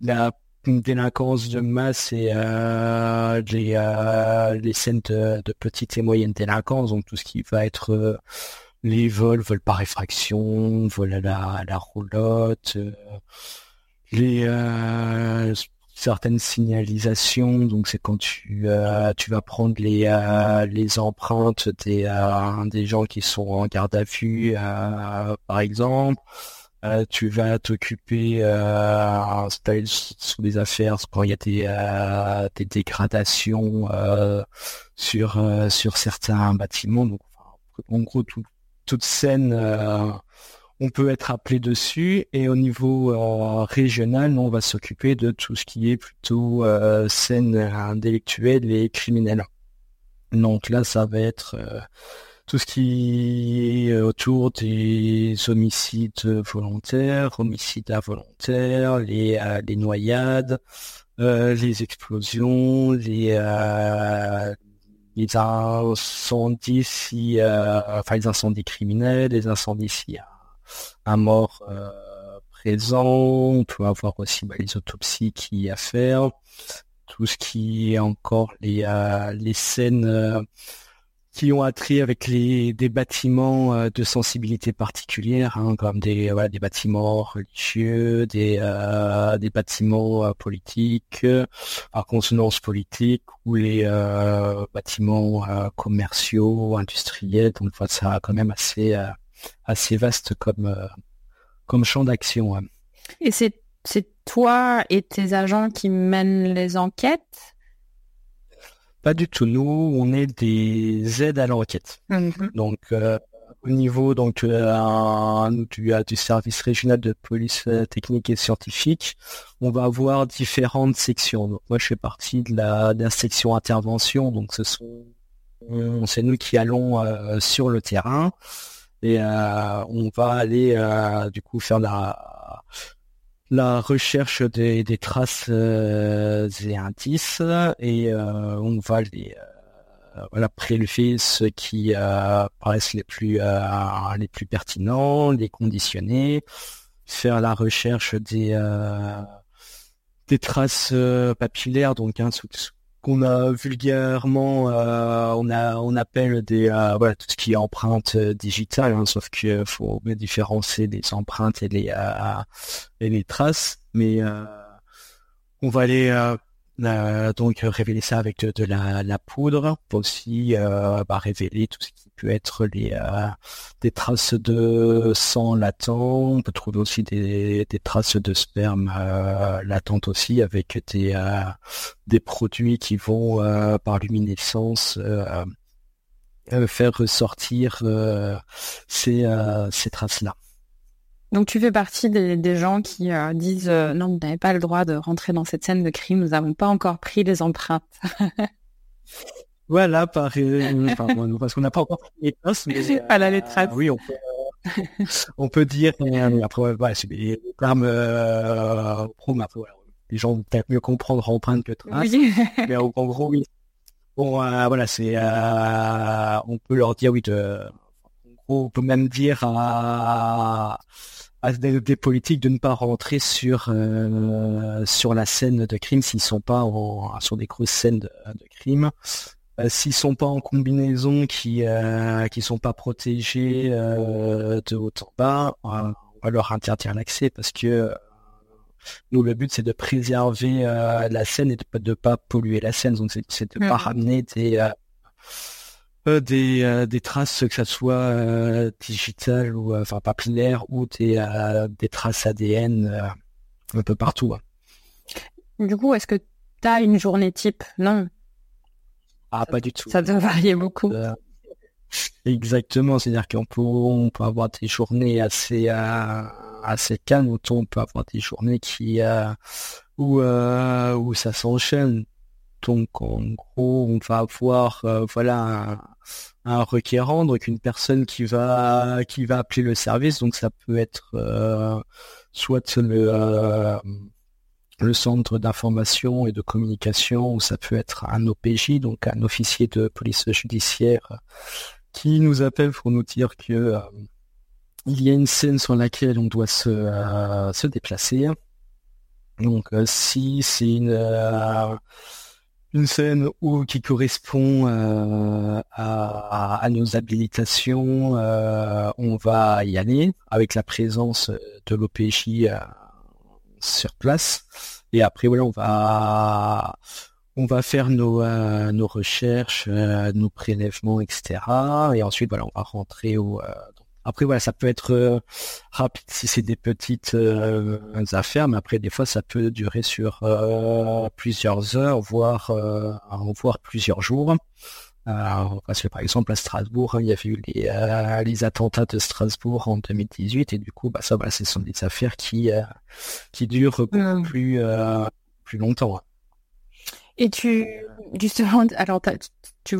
S4: la délinquance de masse et euh, les, euh, scènes de, de, petite et moyenne délinquance, donc tout ce qui va être euh, les vols, vols par effraction, vols à la, à la roulotte, euh, les certaines signalisations. Donc c'est quand tu euh, tu vas prendre les euh, les empreintes des euh, des gens qui sont en garde à vue, par exemple. tu vas t'occuper euh, sous des affaires quand il y a des, des dégradations sur sur certains bâtiments. Donc en gros tout, toute scène on peut être appelé dessus et au niveau euh, régional, on va s'occuper de tout ce qui est plutôt euh, scène intellectuelle et criminelle. Donc là, ça va être euh, tout ce qui est autour des homicides volontaires, homicides involontaires, les, les noyades, les explosions, les, les incendies, si, enfin les incendies criminels, les incendies si un mort euh, présent. On peut avoir aussi bah, les autopsies qui y a faire. Tout ce qui est encore les, euh, les scènes euh, qui ont attrait avec les des bâtiments de sensibilité particulière, hein, comme des des bâtiments religieux, des des bâtiments politiques, à consonance politique, ou les bâtiments commerciaux, industriels. Donc ça a quand même assez assez vaste comme, euh, comme champ d'action.
S3: Et c'est, c'est toi et tes agents qui mènent les enquêtes?
S4: Pas du tout. Nous, on est des aides à l'enquête.
S3: Mhm.
S4: Donc, euh, au niveau donc euh, du, du, service régional de police euh, technique et scientifique, on va avoir différentes sections. Donc, moi, je fais partie de la, de la section intervention. Donc, ce sont c'est nous qui allons euh, sur le terrain et euh, on va aller euh, du coup faire la la recherche des, des traces et indices. Et on va les voilà, prélever ceux qui paraissent les plus les plus pertinents, les conditionner, faire la recherche des des traces papillaires, donc hein, sous, qu'on a vulgairement, euh, on a, on appelle des, euh, voilà, tout ce qui est empreinte euh, digitale, hein, sauf qu'il faut différencier les empreintes et les, et les traces. Mais on va aller donc révéler ça avec de, la, la, poudre, aussi bah, révéler tout ce qui peut être les des traces de sang latent. On peut trouver aussi des, des traces de sperme latentes aussi avec des des produits qui vont par luminescence faire ressortir ces, ces traces-là.
S3: Donc tu fais partie des, gens qui euh, disent euh, non, vous n'avez pas le droit de rentrer dans cette scène de crime, nous n'avons pas encore pris les empreintes.
S4: voilà, par, euh, parce qu'on n'a pas encore pris les traces, mais
S3: voilà les traces.
S4: oui, on peut, on peut dire. après, voilà, c'est des termes pro, après, les gens vont peut-être mieux comprendre empreinte que traces. mais en, gros, oui. Bon, voilà, c'est, on peut leur dire oui de. En gros, on peut même dire à à des, des, politiques de ne pas rentrer sur euh, sur la scène de crime s'ils sont pas en, sur des grosses scènes de, de crime euh, s'ils sont pas en combinaison qui euh, qui sont pas protégés euh, de haut en bas on va leur interdire l'accès parce que nous le but c'est de préserver la scène et de, de pas polluer la scène donc c'est de pas mmh. ramener des euh, des, euh, des traces, que ça soit euh, digitales ou enfin papillaires ou des, des traces ADN un peu partout. Hein.
S3: Du coup, est-ce que tu as une journée type? Non.
S4: Ah, pas du tout.
S3: Ça doit varier beaucoup.
S4: Exactement, c'est-à-dire qu'on peut, on peut avoir des journées assez assez calmes, autant on peut avoir des journées qui où où ça s'enchaîne. Donc en gros, on va avoir euh, voilà un, requérant, donc une personne qui va qui va appeler le service. Donc ça peut être euh, soit le euh, le centre d'information et de communication, ou ça peut être un OPJ, donc un officier de police judiciaire, qui nous appelle pour nous dire que il y a une scène sur laquelle on doit se se déplacer. Donc si c'est une une scène où, qui correspond euh, à, à, nos habilitations, euh, on va y aller avec la présence de l'OPJ euh, sur place. Et après, voilà, on va on va faire nos, nos recherches, nos prélèvements, etc. Et ensuite, voilà, on va rentrer au, après, voilà, ça peut être euh, rapide si c'est des petites euh, affaires, mais après, des fois, ça peut durer sur euh, plusieurs heures, voire, voire plusieurs jours. parce que par exemple à Strasbourg, il y avait eu les, les, attentats de Strasbourg en 2018 et du coup, bah ça, voilà, ce sont des affaires qui qui durent beaucoup plus plus longtemps.
S3: Et tu justement, alors tu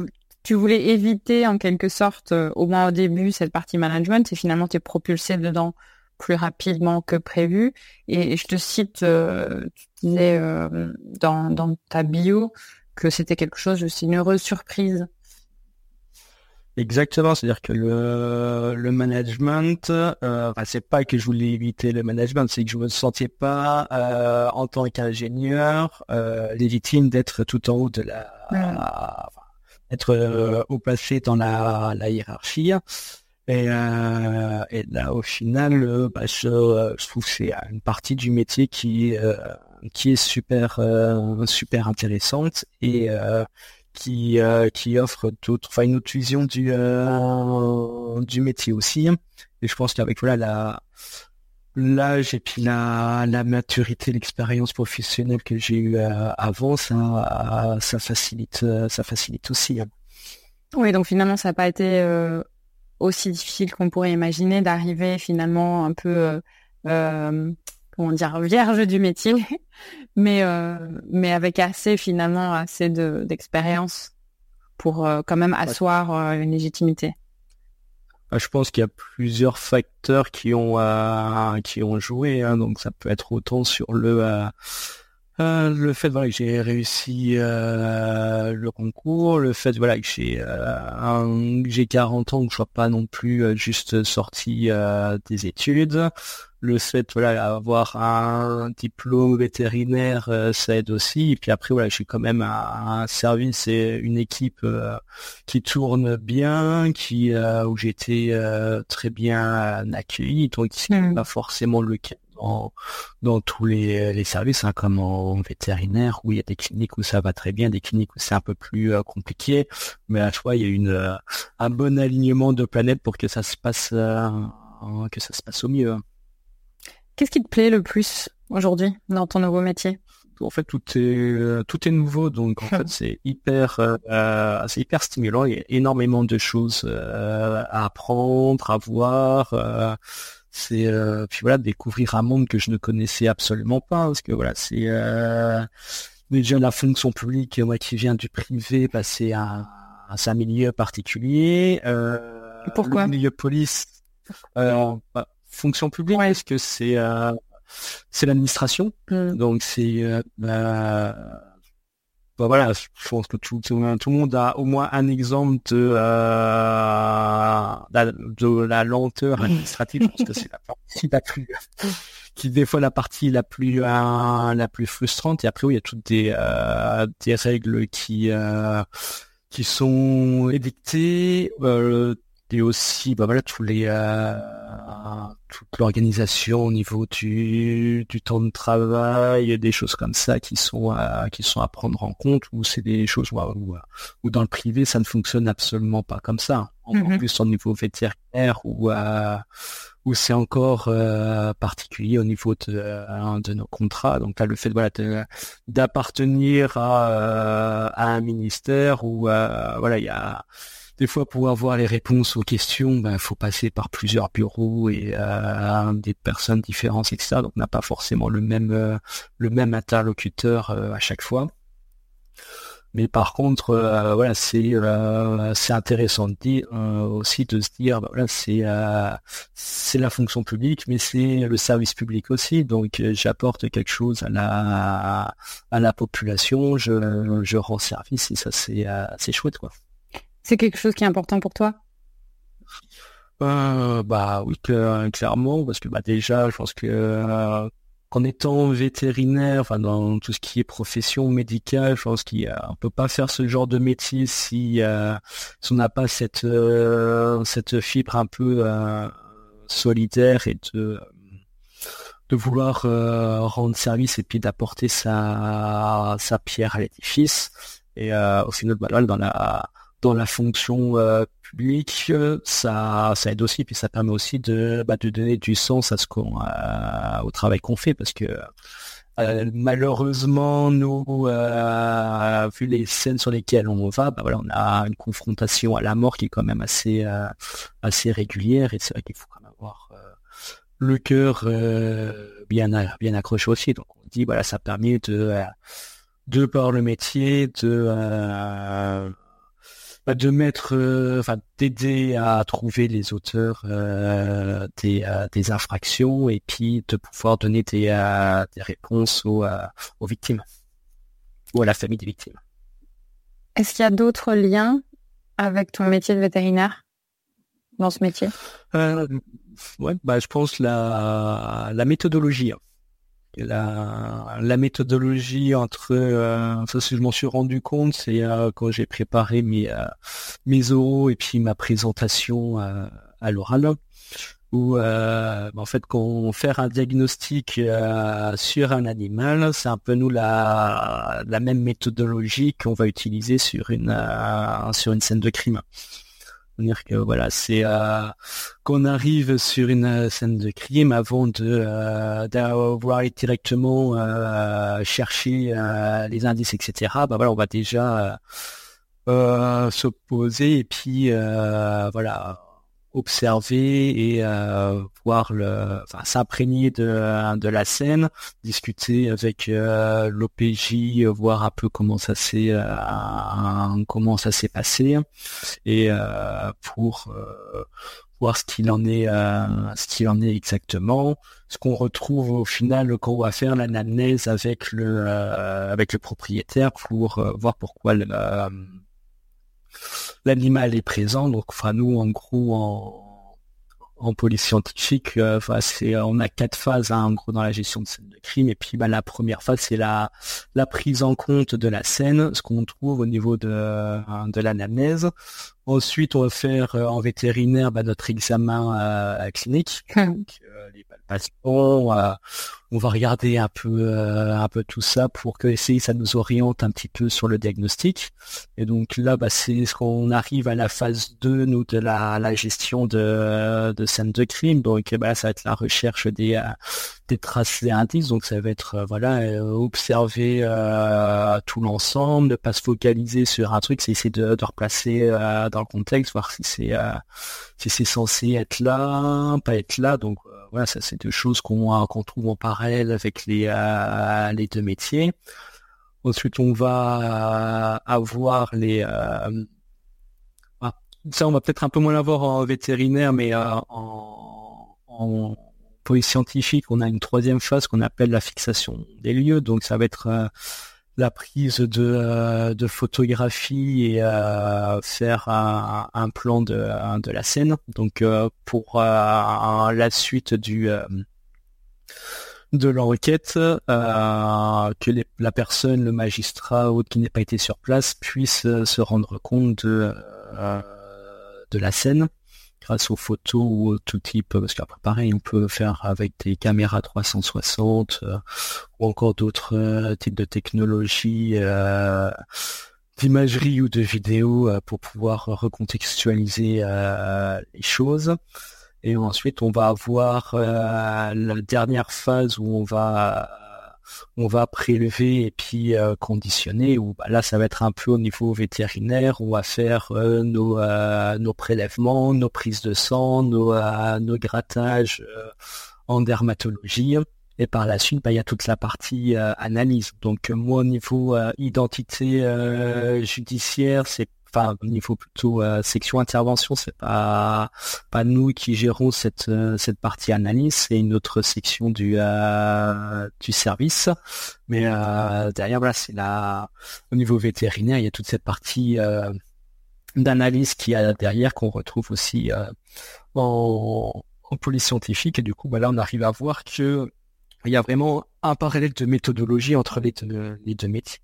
S3: tu voulais éviter en quelque sorte, euh, au moins au début, cette partie management et finalement tu es propulsé dedans plus rapidement que prévu. Et je te cite, euh, tu disais euh, dans, dans ta bio que c'était quelque chose aussi une heureuse surprise.
S4: Exactement, c'est-à-dire que le, le management, euh, enfin, c'est pas que je voulais éviter le management, c'est que je me sentais pas en tant qu'ingénieur légitime d'être tout en haut de la, être euh, au passé dans la, la hiérarchie. Et, euh, et, là, au final, euh, bah, je, je, trouve que c'est une partie du métier qui, qui est super, super intéressante et qui, qui offre d'autres, enfin une autre vision du, du métier aussi. Et je pense qu'avec voilà la l'âge et puis la, la maturité, l'expérience professionnelle que j'ai eue avant, ça, ça facilite, ça facilite aussi. Hein.
S3: Oui, donc finalement, ça n'a pas été aussi difficile qu'on pourrait imaginer d'arriver finalement un peu, comment dire, vierge du métier, mais mais avec assez finalement assez d'expérience pour quand même asseoir une légitimité.
S4: Ah, je pense qu'il y a plusieurs facteurs qui ont euh, joué. Hein, donc ça peut être autant sur le euh, euh, le fait voilà, que j'ai réussi le concours, le fait voilà que j'ai j'ai 40 ans, que je sois pas non plus juste sorti des études, le fait voilà avoir un diplôme vétérinaire euh, ça aide aussi. Et puis après voilà suis quand même un, service et une équipe euh, qui tourne bien qui euh, où j'étais très bien accueilli. Donc c'est mmh. pas forcément le cas dans, dans tous les, les services hein, comme en vétérinaire où il y a des cliniques où ça va très bien des cliniques où c'est un peu plus compliqué. Mais à fois il y a une un bon alignement de planètes pour que ça se passe que ça se passe au mieux.
S3: Qu'est-ce qui te plaît le plus aujourd'hui dans ton nouveau métier?
S4: En fait tout est euh, tout est nouveau. Donc en fait c'est hyper euh, c'est hyper stimulant. Il y a énormément de choses euh, à apprendre à voir c'est puis voilà découvrir un monde que je ne connaissais absolument pas parce que voilà c'est déjà la fonction publique moi qui viens du privé passer bah, à, un milieu particulier
S3: pourquoi
S4: le milieu police bah, fonction publique est-ce que c'est euh, c'est l'administration. Mm. Donc c'est euh, bah, bah, voilà, je pense que tout, tout, le monde a au moins un exemple de, euh, de la lenteur administrative, parce que c'est la partie la plus, qui des fois la partie la plus la plus frustrante. Et après oui, il y a toutes des des règles qui qui sont édictées et aussi bah voilà tous les euh, toute l'organisation au niveau du, du temps de travail des choses comme ça qui sont à, qui sont à prendre en compte ou c'est des choses où, où, dans le privé ça ne fonctionne absolument pas comme ça en mm-hmm. plus au niveau vétérinaire ou où c'est encore euh, particulier au niveau de, de nos contrats donc là le fait voilà d'appartenir à, euh, à un ministère où voilà il y a des fois pour avoir les réponses aux questions, il ben, faut passer par plusieurs bureaux et euh, des personnes différentes, etc. Donc on n'a pas forcément le même euh, le même interlocuteur euh, à chaque fois. Mais par contre, voilà, c'est c'est intéressant de dire aussi de se dire, ben, voilà, c'est c'est la fonction publique, mais c'est le service public aussi. Donc j'apporte quelque chose à la à la population, je je rends service et ça c'est c'est chouette quoi.
S3: C'est quelque chose qui est important pour toi?
S4: Euh, Bah oui, clairement, parce que bah déjà, je pense que euh, qu'en étant vétérinaire, enfin dans tout ce qui est profession médicale, je pense qu'on ne peut pas faire ce genre de métier si, euh, si on n'a pas cette cette fibre un peu solitaire et de de vouloir rendre service et puis d'apporter sa sa pierre à l'édifice. Et aussi notre balade dans la dans la fonction euh, publique, euh, ça, ça aide aussi, puis ça permet aussi de, bah, de donner du sens à ce qu'on, au travail qu'on fait, parce que euh, malheureusement, nous, vu les scènes sur lesquelles on va, bah, voilà, on a une confrontation à la mort qui est quand même assez, assez régulière, et c'est vrai qu'il faut quand même avoir le cœur bien, bien accroché aussi. Donc on dit, voilà, ça permet de, de par le métier, de de mettre, euh, enfin d'aider à trouver les auteurs euh, des, euh, des, infractions et puis de pouvoir donner des, des réponses aux, aux victimes ou à la famille des victimes.
S3: Est-ce qu'il y a d'autres liens avec ton métier de vétérinaire dans ce métier?
S4: Ouais, bah je pense la la méthodologie. Hein la, la méthodologie entre euh, ça je m'en suis rendu compte c'est euh, quand j'ai préparé mes euh, mes oraux et puis ma présentation à l'oral où bah, en fait quand fait un diagnostic sur un animal c'est un peu nous la la même méthodologie qu'on va utiliser sur une sur une scène de crime dire que voilà, c'est euh, qu'on arrive sur une scène de crime avant de euh, d'avoir directement euh, chercher les indices, etc. Bah voilà, on va déjà s'opposer et puis voilà observer et euh, voir le, enfin s'imprégner de, de la scène, discuter avec euh, l'OPJ, voir un peu comment ça s'est euh, comment ça s'est passé et pour voir ce qu'il en est ce qu'il en est exactement. Ce qu'on retrouve au final quand on va faire l'analyse avec le avec le propriétaire pour voir pourquoi le l'animal est présent. Donc, enfin, nous, en gros, en, en police scientifique, euh, c'est, on a quatre phases hein, en gros dans la gestion de scène de crime. Et puis, bah, la première phase, c'est la, la prise en compte de la scène, ce qu'on trouve au niveau de, de l'anamnèse. Ensuite, on va faire euh, en vétérinaire bah, notre examen euh, clinique, donc, les palpations, on va regarder un peu euh, un peu tout ça pour que essayer ça nous oriente un petit peu sur le diagnostic. Et donc là, bah, c'est ce qu'on arrive à la phase 2 nous de la, la gestion de, de scène de crime. Donc bah, ça va être la recherche des euh, des traces et indices. Donc ça va être euh, voilà observer tout l'ensemble, ne pas se focaliser sur un truc, c'est essayer de, de replacer dans le contexte, voir si c'est si c'est censé être là, pas être là. Donc voilà, ça c'est deux choses qu'on qu'on trouve en parallèle avec les euh, les deux métiers. Ensuite, on va avoir les euh, ah, ça, on va peut-être un peu moins l'avoir en vétérinaire, mais euh, en, en police scientifique, on a une troisième phase qu'on appelle la fixation des lieux. Donc, ça va être la prise de, de photographie et faire un, plan de, de la scène. Donc pour la suite du de l'enquête, que la personne, le magistrat ou qui n'est pas été sur place puisse se rendre compte de, de la scène grâce aux photos ou tout type, parce qu'après pareil, on peut faire avec des caméras 360 euh, ou encore d'autres euh, types de technologies euh, d'imagerie ou de vidéo pour pouvoir recontextualiser les choses. Et ensuite, on va avoir la dernière phase où on va on va prélever et puis euh, conditionner. Ou bah, là, ça va être un peu au niveau vétérinaire. On va faire euh, nos, euh, nos prélèvements, nos prises de sang, nos, nos grattages en dermatologie. Et par la suite, bah, il y a toute la partie analyse. Donc moi, au niveau identité judiciaire, c'est enfin au niveau plutôt euh, section intervention, c'est pas pas nous qui gérons cette euh, cette partie analyse, c'est une autre section du euh, du service. Mais derrière voilà, c'est là au niveau vétérinaire, il y a toute cette partie d'analyse qui a derrière qu'on retrouve aussi en, en police scientifique et du coup voilà on arrive à voir que il y a vraiment un parallèle de méthodologie entre les les deux métiers.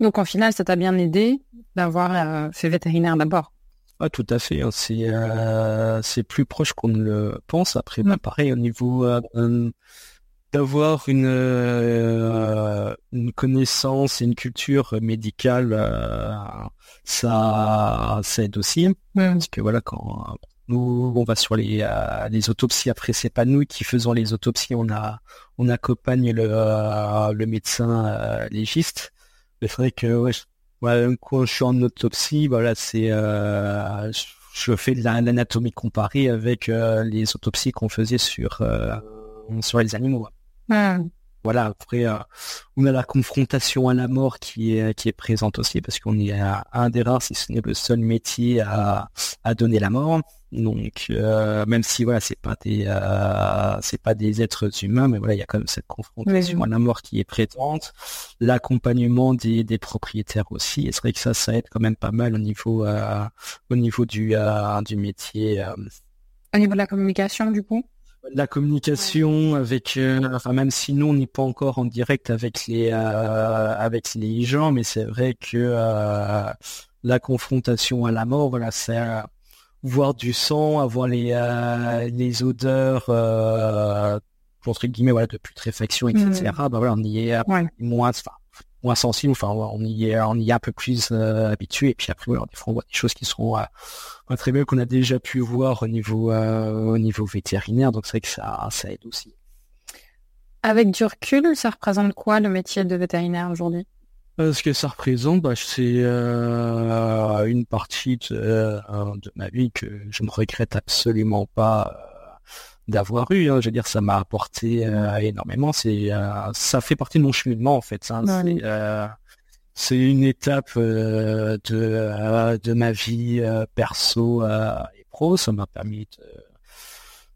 S3: Donc en final, ça t'a bien aidé d'avoir euh, fait vétérinaire d'abord?
S4: Ah, tout à fait. Hein. C'est euh, c'est plus proche qu'on ne le pense. Après, bah, pareil au niveau euh, d'avoir une une connaissance et une culture médicale, ça ça aide aussi. Parce que voilà, quand nous on va sur les les autopsies, après c'est pas nous qui faisons les autopsies, on a on accompagne le le médecin légiste c'est vrai que quand je suis en autopsie, voilà, c'est euh, je fais de l'anatomie comparée avec euh, les autopsies qu'on faisait sur euh, sur les animaux. Voilà, après on a la confrontation à la mort qui est qui est présente aussi parce qu'on est un des rares, si ce n'est le seul métier à à donner la mort. Donc euh, même si voilà c'est pas des euh, c'est pas des êtres humains mais voilà il y a quand même cette confrontation à la mort qui est présente. L'accompagnement des, des propriétaires aussi. Et c'est vrai que ça ça aide quand même pas mal au niveau euh, au niveau du du métier
S3: au niveau de la communication du coup?
S4: La communication avec enfin même si nous on n'est pas encore en direct avec les avec les gens mais c'est vrai que la confrontation à la mort voilà c'est voir du sang, avoir les, euh, les odeurs euh, entre guillemets voilà de putréfaction, etc. Mmh. Bah voilà, on y est moins. Enfin, moins sensible. Enfin, on y est, on y est un peu plus habitué. Et puis après, des fois, on voit des choses qui seront très bien qu'on a déjà pu voir au niveau au niveau vétérinaire. Donc c'est vrai que ça ça aide aussi.
S3: Avec du recul, ça représente quoi le métier de vétérinaire aujourd'hui?
S4: Euh, ce que ça représente, bah, c'est euh, une partie de, ma vie que je ne regrette absolument pas euh, d'avoir eu. Hein. Je veux dire, ça m'a apporté énormément. C'est, ça fait partie de mon cheminement en fait. Hein. C'est, une étape de, de ma vie perso et pro. Ça m'a permis de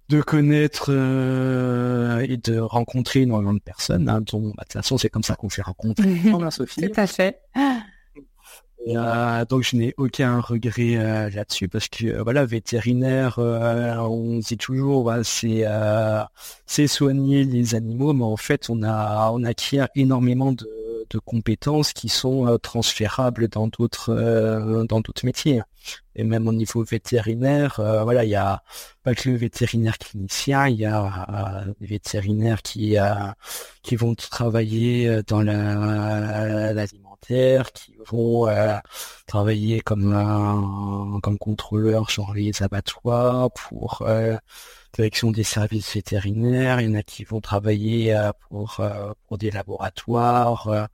S4: de connaître euh, et de rencontrer énormément de personnes, hein, dont bah, de toute façon c'est comme ça qu'on fait rencontrer
S3: Sophie. Tout à fait.
S4: Euh, donc je n'ai aucun regret euh, là-dessus parce que voilà vétérinaire on dit toujours c'est c'est soigner les animaux mais en fait on a on acquiert énormément de, compétences qui sont transférables dans d'autres dans d'autres métiers. Et même au niveau vétérinaire, euh, voilà, il y a pas que le vétérinaire clinicien, il y a euh, des vétérinaires qui euh, qui vont travailler dans qui vont travailler comme comme contrôleur sur les abattoirs pour direction des services vétérinaires. Il y en a qui vont travailler pour pour des laboratoires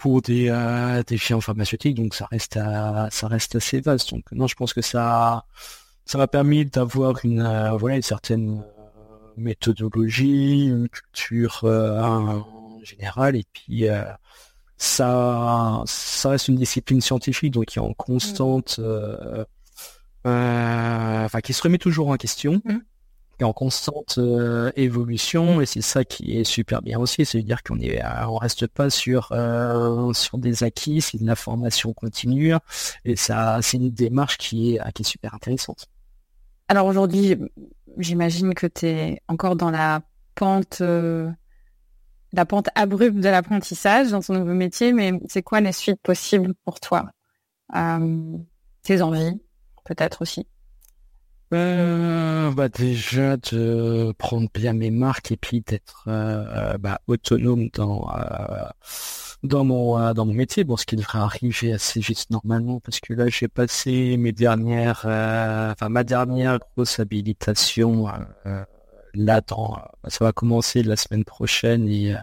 S4: pour des, euh, des pharmaceutiques, donc ça reste ça reste assez vaste. Donc non, je pense que ça ça m'a permis d'avoir une euh, voilà une certaine euh, méthodologie, une culture euh, en général, et puis ça ça reste une discipline scientifique donc qui est en constante, enfin qui se remet toujours en question. Mmh en constante euh, évolution et c'est ça qui est super bien aussi, c'est-à-dire qu'on est, euh, on reste pas sur euh, sur des acquis, c'est de la formation continue et ça, c'est une démarche qui est qui est super intéressante.
S3: Alors aujourd'hui, j'imagine que tu es encore dans la pente la pente abrupte de l'apprentissage dans ton nouveau métier, mais c'est quoi les suites possibles pour toi? Tes envies, peut-être aussi.
S4: Euh, bah déjà de prendre bien mes marques et puis d'être euh, bah, autonome dans euh, dans mon dans mon métier. Bon ce qui devrait arriver assez vite normalement parce que là j'ai passé mes dernières enfin ma dernière grosse habilitation là dans ça va commencer la semaine prochaine et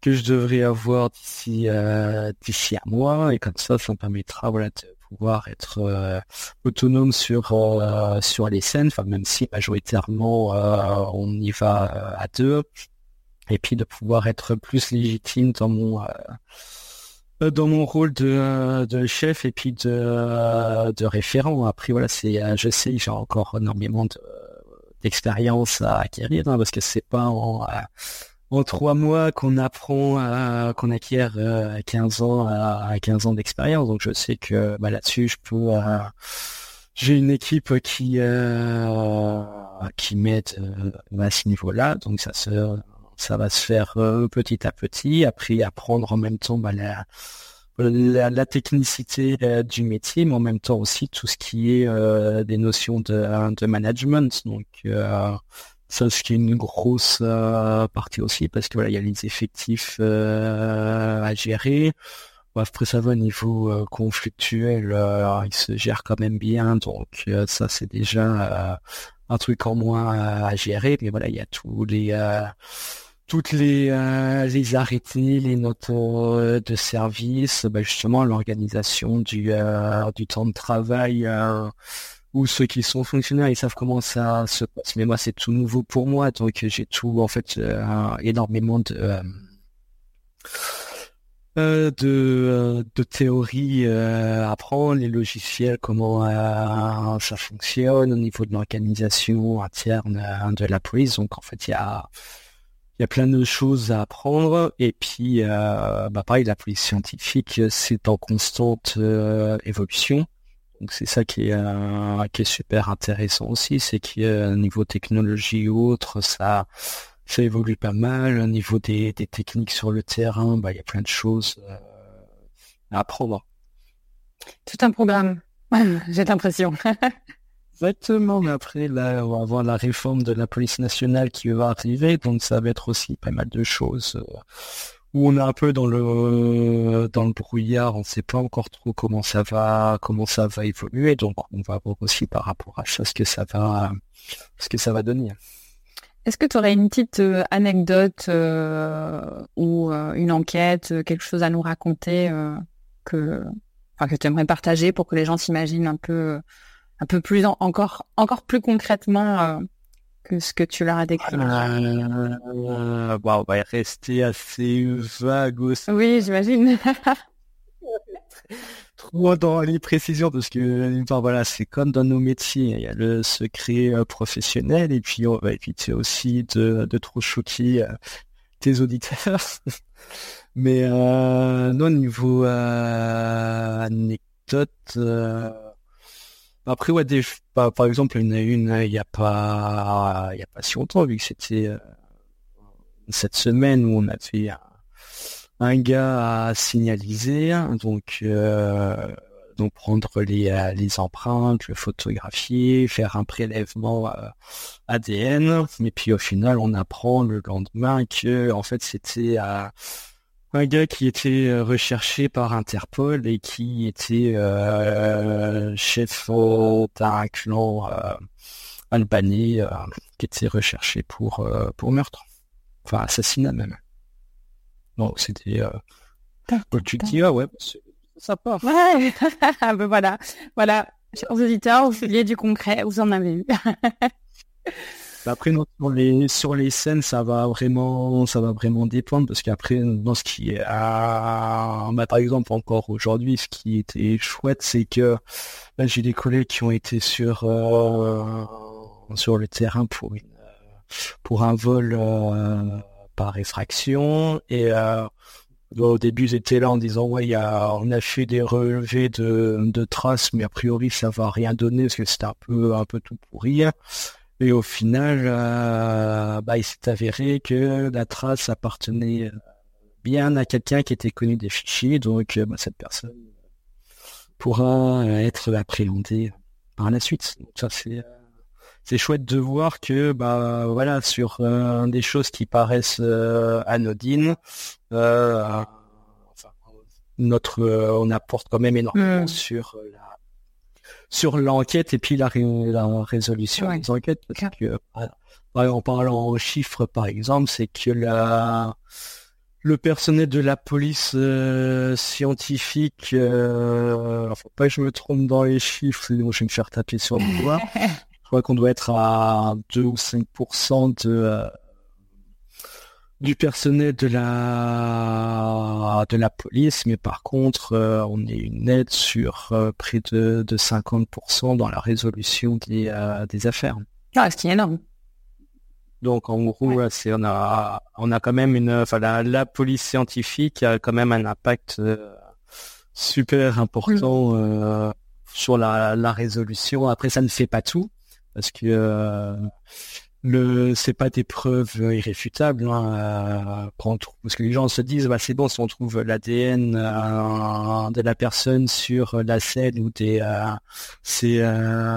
S4: que je devrais avoir d'ici d'ici un mois. Et comme ça ça me permettra voilà de pouvoir être euh, autonome sur euh, sur les scènes, enfin même si majoritairement euh, on y va à deux, et puis de pouvoir être plus légitime dans mon dans mon rôle de, de chef et puis de, de référent. Après voilà, c'est je sais j'ai encore énormément d'expérience à acquérir hein, parce que c'est pas en en trois mois qu'on apprend qu'on acquiert euh, à 15 ans à, 15 ans d'expérience. Donc je sais que bah, là-dessus je peux euh, j'ai une équipe qui euh, qui m'aide à ce niveau-là. Donc ça se ça va se faire petit à petit. Après apprendre en même temps bah, la, la, technicité du métier, mais en même temps aussi tout ce qui est des notions de, de management. Donc ça, ce qui est une grosse euh, partie aussi, parce que voilà, il y a les effectifs euh, à gérer. après, ça va au niveau euh, conflictuel, il se gère quand même bien, donc ça c'est déjà un truc en moins à gérer. Mais voilà, il y a tous les toutes les les arrêtés, les notes de service, bah, justement l'organisation du du temps de travail ou ceux qui sont fonctionnaires, ils savent comment ça se passe. Mais moi, c'est tout nouveau pour moi, donc j'ai tout, en fait, euh, énormément de euh, euh, de, théories à apprendre, les logiciels, comment ça fonctionne au niveau de l'organisation interne de la police. Donc, en fait, il y a il y a plein de choses à apprendre et puis bah pareil la police scientifique c'est en constante évolution donc c'est ça qui est, euh, qui est super intéressant aussi, c'est qu'au niveau technologie ou autre, ça, ça évolue pas mal. Au niveau des, des techniques sur le terrain, bah, il y a plein de choses euh, à apprendre.
S3: Tout un programme, j'ai l'impression.
S4: Exactement, mais après, là, on va avoir la réforme de la police nationale qui va arriver, donc ça va être aussi pas mal de choses. Euh, où on est un peu dans le dans le brouillard, on ne sait pas encore trop comment ça va comment ça va évoluer, donc on va voir aussi par rapport à ça ce que ça va ce que ça va donner.
S3: Est-ce que tu aurais une petite euh, anecdote euh, ou euh, une enquête, quelque chose à nous raconter que enfin, que tu aimerais partager pour que les gens s'imaginent un peu un peu plus encore encore plus concrètement que ce que tu leur as décrit
S4: euh, On va rester assez vague aussi.
S3: Oui, j'imagine.
S4: Trop dans les précisions parce que voilà, c'est comme dans nos métiers, il y a le secret euh, professionnel et puis on va éviter aussi de, trop choquer euh, tes auditeurs. Mais euh, non, niveau anecdote, après, ouais, des, par, par exemple, il y en a une, il n'y a pas, il y a pas si longtemps, vu que c'était euh, cette semaine où on a fait un, gars à signaliser, donc, euh, donc prendre les, euh, les empreintes, le photographier, faire un prélèvement ADN, mais puis au final, on apprend le lendemain que, en fait, c'était à un gars qui était euh, recherché par Interpol et qui était euh, chef d'un clan euh, albanais qui était recherché pour pour meurtre, enfin assassinat même. Donc c'était tu te dis ah ouais c'est sympa.
S3: Ouais, ben voilà, voilà. Chers auditeurs, vous vouliez du concret, vous en avez eu.
S4: Bah, après, sur les, sur les scènes, ça va vraiment, ça va vraiment dépendre parce qu'après, dans ce qui est, à, bah, par exemple, encore aujourd'hui, ce qui était chouette, c'est que là, j'ai des collègues qui ont été sur, euh, sur le terrain pour une, pour un vol euh, par effraction et euh, au début, ils étaient là en disant ouais, y a, on a fait des relevés de, de traces, mais a priori, ça va rien donner parce que c'était un peu, un peu tout pourri. Et au final, euh, bah, il s'est avéré que la trace appartenait euh, bien à quelqu'un qui était connu des fichiers, donc euh, bah, cette personne pourra être appréhendée par la suite. Donc ça c'est c'est chouette de voir que bah voilà sur des choses qui paraissent anodines, notre on apporte quand même énormément mmh. sur la sur l'enquête et puis la, la résolution des enquêtes. Parce que, en parlant en chiffres, par exemple, c'est que la, le personnel de la police euh, scientifique, euh, faut pas que je me trompe dans les chiffres, sinon je vais me faire taper sur le doigt. je crois qu'on doit être à 2 ou 5% de, euh, du personnel de la de la police, mais par contre, euh, on est une aide sur euh, près de, de 50% dans la résolution des, euh, des affaires.
S3: Ah, ce qui est énorme.
S4: Donc en gros, c'est on a on a quand même une, enfin la, police scientifique a quand même un impact super important mm. sur la, la résolution. Après, ça ne fait pas tout parce que le c'est pas des preuves irréfutables hein, euh, parce que les gens se disent bah c'est bon si on trouve l'ADN euh, de la personne sur la scène ou des euh, ces,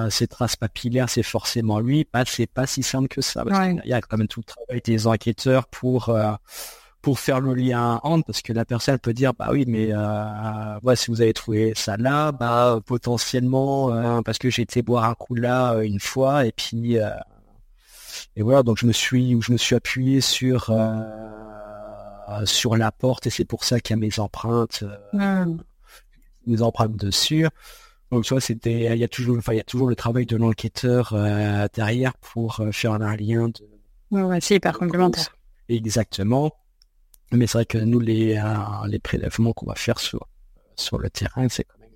S4: ces traces papillaires c'est forcément lui bah c'est pas si simple que ça il y a quand même tout le travail des enquêteurs pour pour faire le lien entre parce que la personne peut dire bah oui mais euh, si vous avez trouvé ça là bah potentiellement parce que j'ai été boire un coup là une fois et puis et voilà, donc je me suis, je me suis appuyé sur euh, sur la porte et c'est pour ça qu'il y a mes empreintes, euh, mes empreintes dessus. Donc tu vois, c'était, il y a toujours, enfin il y a toujours le travail de l'enquêteur euh, derrière pour faire un lien. De...
S3: Ouais, ouais, c'est hyper complémentaire.
S4: Exactement. Mais c'est vrai que nous les les prélèvements qu'on va faire sur sur le terrain, c'est quand même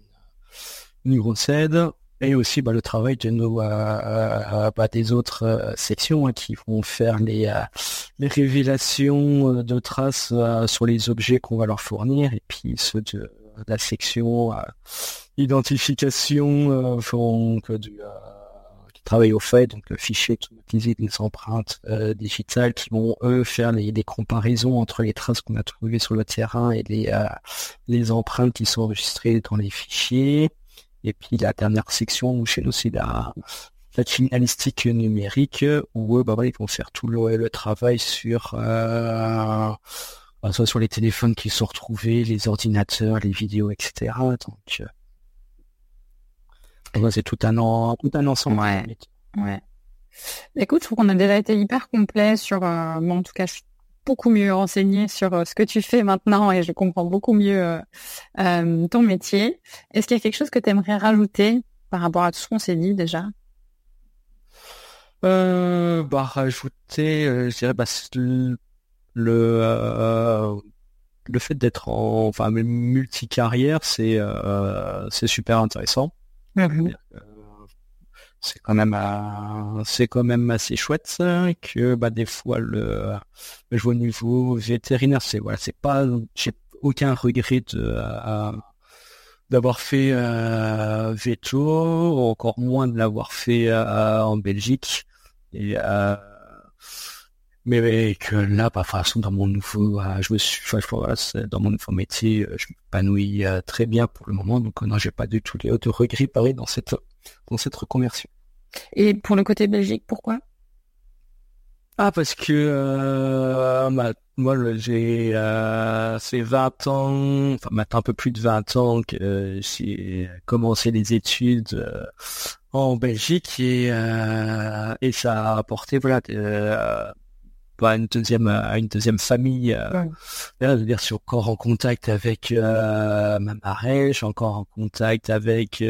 S4: une, une grosse aide et aussi bah, le travail de nos euh, euh, bah, des autres euh, sections hein, qui vont faire les les révélations de traces sur les objets qu'on va leur fournir. Et puis ceux de, la section identification font que du qui travaillent au fait. Donc le fichier automatisé des empreintes digitales qui vont eux faire les, les, comparaisons entre les traces qu'on a trouvées sur le terrain et les les empreintes qui sont enregistrées dans les fichiers et puis la dernière section chez nous c'est la, la criminalistique numérique où bah, ils vont faire tout le, travail sur euh, soit sur les téléphones qui sont retrouvés, les ordinateurs, les vidéos, etc. Donc, c'est tout un an, tout un ensemble.
S3: Ouais. ouais. Écoute, je trouve qu'on a déjà été hyper complet sur, en tout cas, je beaucoup mieux renseigné sur ce que tu fais maintenant et je comprends beaucoup mieux ton métier. Est-ce qu'il y a quelque chose que tu aimerais rajouter par rapport à tout ce qu'on s'est dit déjà?
S4: Euh, bah rajouter, euh, je dirais bah, le le, euh, le fait d'être en enfin multicarrière, c'est euh, c'est super intéressant.
S3: Mmh
S4: c'est quand même c'est quand même assez chouette que bah des fois le, le au niveau vétérinaire, c'est voilà, c'est pas j'ai aucun regret de d'avoir fait euh, veto, encore moins de l'avoir fait euh, en Belgique. Et euh, mais, que là, bah, façon, dans mon nouveau, je me suis, dans mon nouveau métier, je m'épanouis très bien pour le moment. Donc non, j'ai pas du tout les de regrets pareil dans cette dans cette reconversion.
S3: Et pour le côté Belgique, pourquoi?
S4: Ah, parce que moi, j'ai euh, c'est 20 ans, enfin maintenant un peu plus de 20 ans que j'ai commencé les études euh, en Belgique et euh, et ça a apporté voilà euh, une deuxième à une deuxième famille. Euh, je veux dire, je suis encore en contact avec ma marraine, je suis encore en contact avec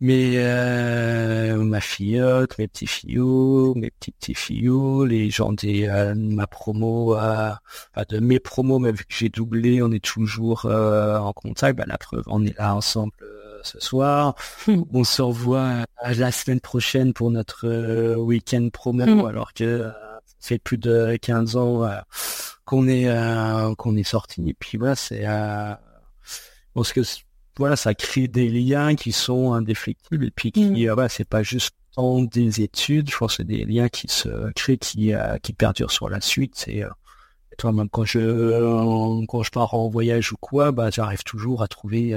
S4: mais euh, ma filleute, mes petits fillots, mes petits petits fillots, les gens des euh, ma promo, euh, enfin de mes promos, mais vu que j'ai doublé, on est toujours euh, en contact. Bah, la preuve, on est là ensemble ce soir. on se revoit la semaine prochaine pour notre week-end promo, mm. alors que ça fait plus de 15 ans qu'on est qu'on est sorti. Et puis voilà, c'est parce que voilà, ça crée des liens qui sont indéfectibles et puis qui, mm. euh, c'est pas juste en des études, je pense que c'est des liens qui se créent, qui, euh, qui perdurent sur la suite. Euh, toi même quand je quand je pars en voyage ou quoi, bah j'arrive toujours à trouver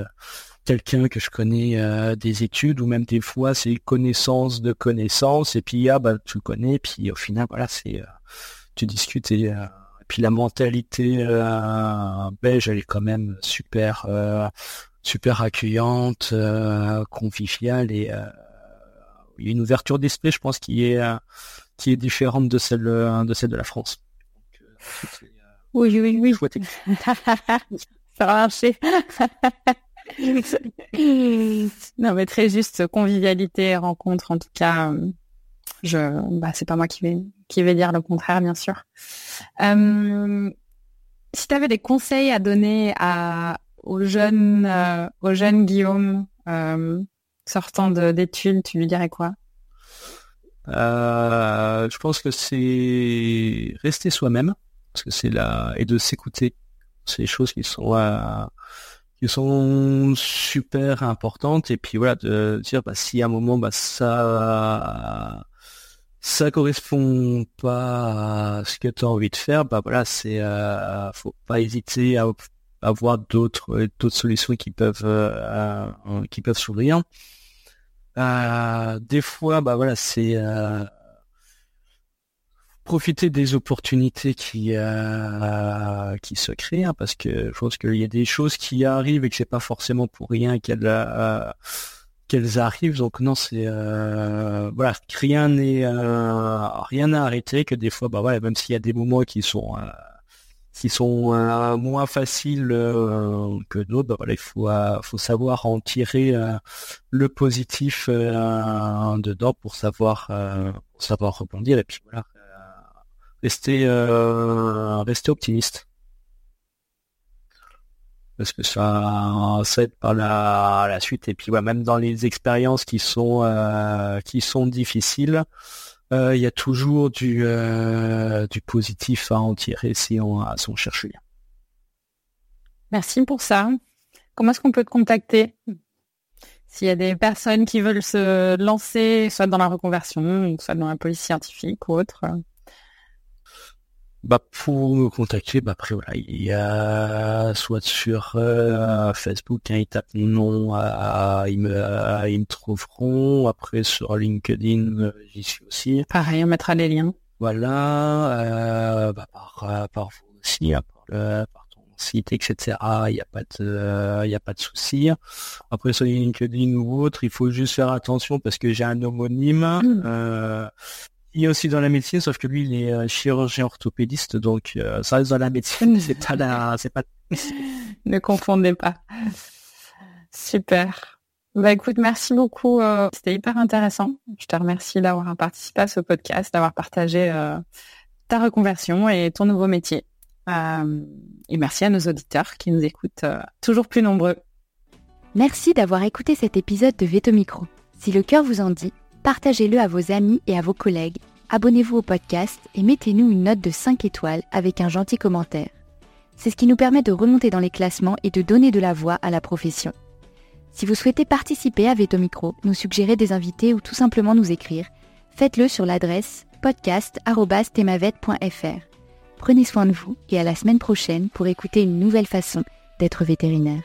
S4: quelqu'un que je connais des études ou même des fois c'est connaissance de connaissances et puis ah bah tu le connais puis au final voilà c'est tu discutes et puis la mentalité belge elle est quand même super super accueillante, euh, conviviale et euh, il y a une ouverture d'esprit, je pense, qui est euh, qui est différente de celle de celle de la France.
S3: oui, oui, oui. Ça va marcher. non, mais très juste convivialité, rencontre, en tout cas. Je, bah, c'est pas moi qui vais qui vais dire le contraire, bien sûr. Euh, si tu avais des conseils à donner à au jeune, euh, au jeune Guillaume euh, sortant d'études, tu lui dirais quoi?
S4: Euh, Je pense que c'est rester soi-même, parce que c'est là et de s'écouter. C'est des choses qui sont qui sont super importantes et puis voilà de dire bah, si à un moment bah, ça ça correspond pas à ce que tu as envie de faire bah voilà c'est faut pas hésiter à avoir d'autres euh, d'autres solutions qui peuvent euh, euh, qui peuvent s'ouvrir. des fois, bah voilà, c'est profiter des opportunités qui qui se créent hein, parce que je pense qu'il y a des choses qui arrivent et que c'est pas forcément pour rien qu'elles qu'elles arrivent donc non c'est voilà rien n'est rien n'a arrêté que des fois bah voilà même s'il y a des moments qui sont qui sont euh, moins faciles euh, que d'autres, voilà, il faut, euh, faut savoir en tirer le positif dedans pour savoir, pour savoir rebondir et puis voilà, rester, rester optimiste. Parce que ça, ça aide par la, la suite et puis ouais, même dans les expériences qui sont qui sont difficiles, euh, il y a toujours du, euh, du positif à en tirer si on, si on cherche bien.
S3: Merci pour ça. Comment est-ce qu'on peut te contacter? S'il y a des personnes qui veulent se lancer, soit dans la reconversion, soit dans la police scientifique ou autre.
S4: Bah pour me contacter, bah après voilà, il y a soit sur euh, Facebook, hein, ils tapent mon nom, euh, ils, me, euh, ils me trouveront. Après sur LinkedIn, euh, j'y suis aussi.
S3: Pareil, on mettra les liens.
S4: Voilà, bah, par, par vos aussi hein, par, ton site, etc. Il n'y a pas de, il a pas de souci. Après sur LinkedIn ou autre, il faut juste faire attention parce que j'ai un homonyme. Mmh. Il est aussi dans la médecine, sauf que lui, il est chirurgien orthopédiste, donc ça reste dans la médecine. C'est pas la, c'est pas.
S3: ne confondez pas. Super. Bah écoute, merci beaucoup. Euh, c'était hyper intéressant. Je te remercie d'avoir participé à ce podcast, d'avoir partagé euh, ta reconversion et ton nouveau métier. Euh, et merci à nos auditeurs qui nous écoutent toujours plus nombreux.
S2: Merci d'avoir écouté cet épisode de Veto Micro. Si le cœur vous en dit, partagez-le à vos amis et à vos collègues. Abonnez-vous au podcast et mettez-nous une note de 5 étoiles avec un gentil commentaire. C'est ce qui nous permet de remonter dans les classements et de donner de la voix à la profession. Si vous souhaitez participer à Veto Micro, nous suggérer des invités ou tout simplement nous écrire, faites-le sur l'adresse podcast.themavet.fr. Prenez soin de vous et à la semaine prochaine pour écouter une nouvelle façon d'être vétérinaire.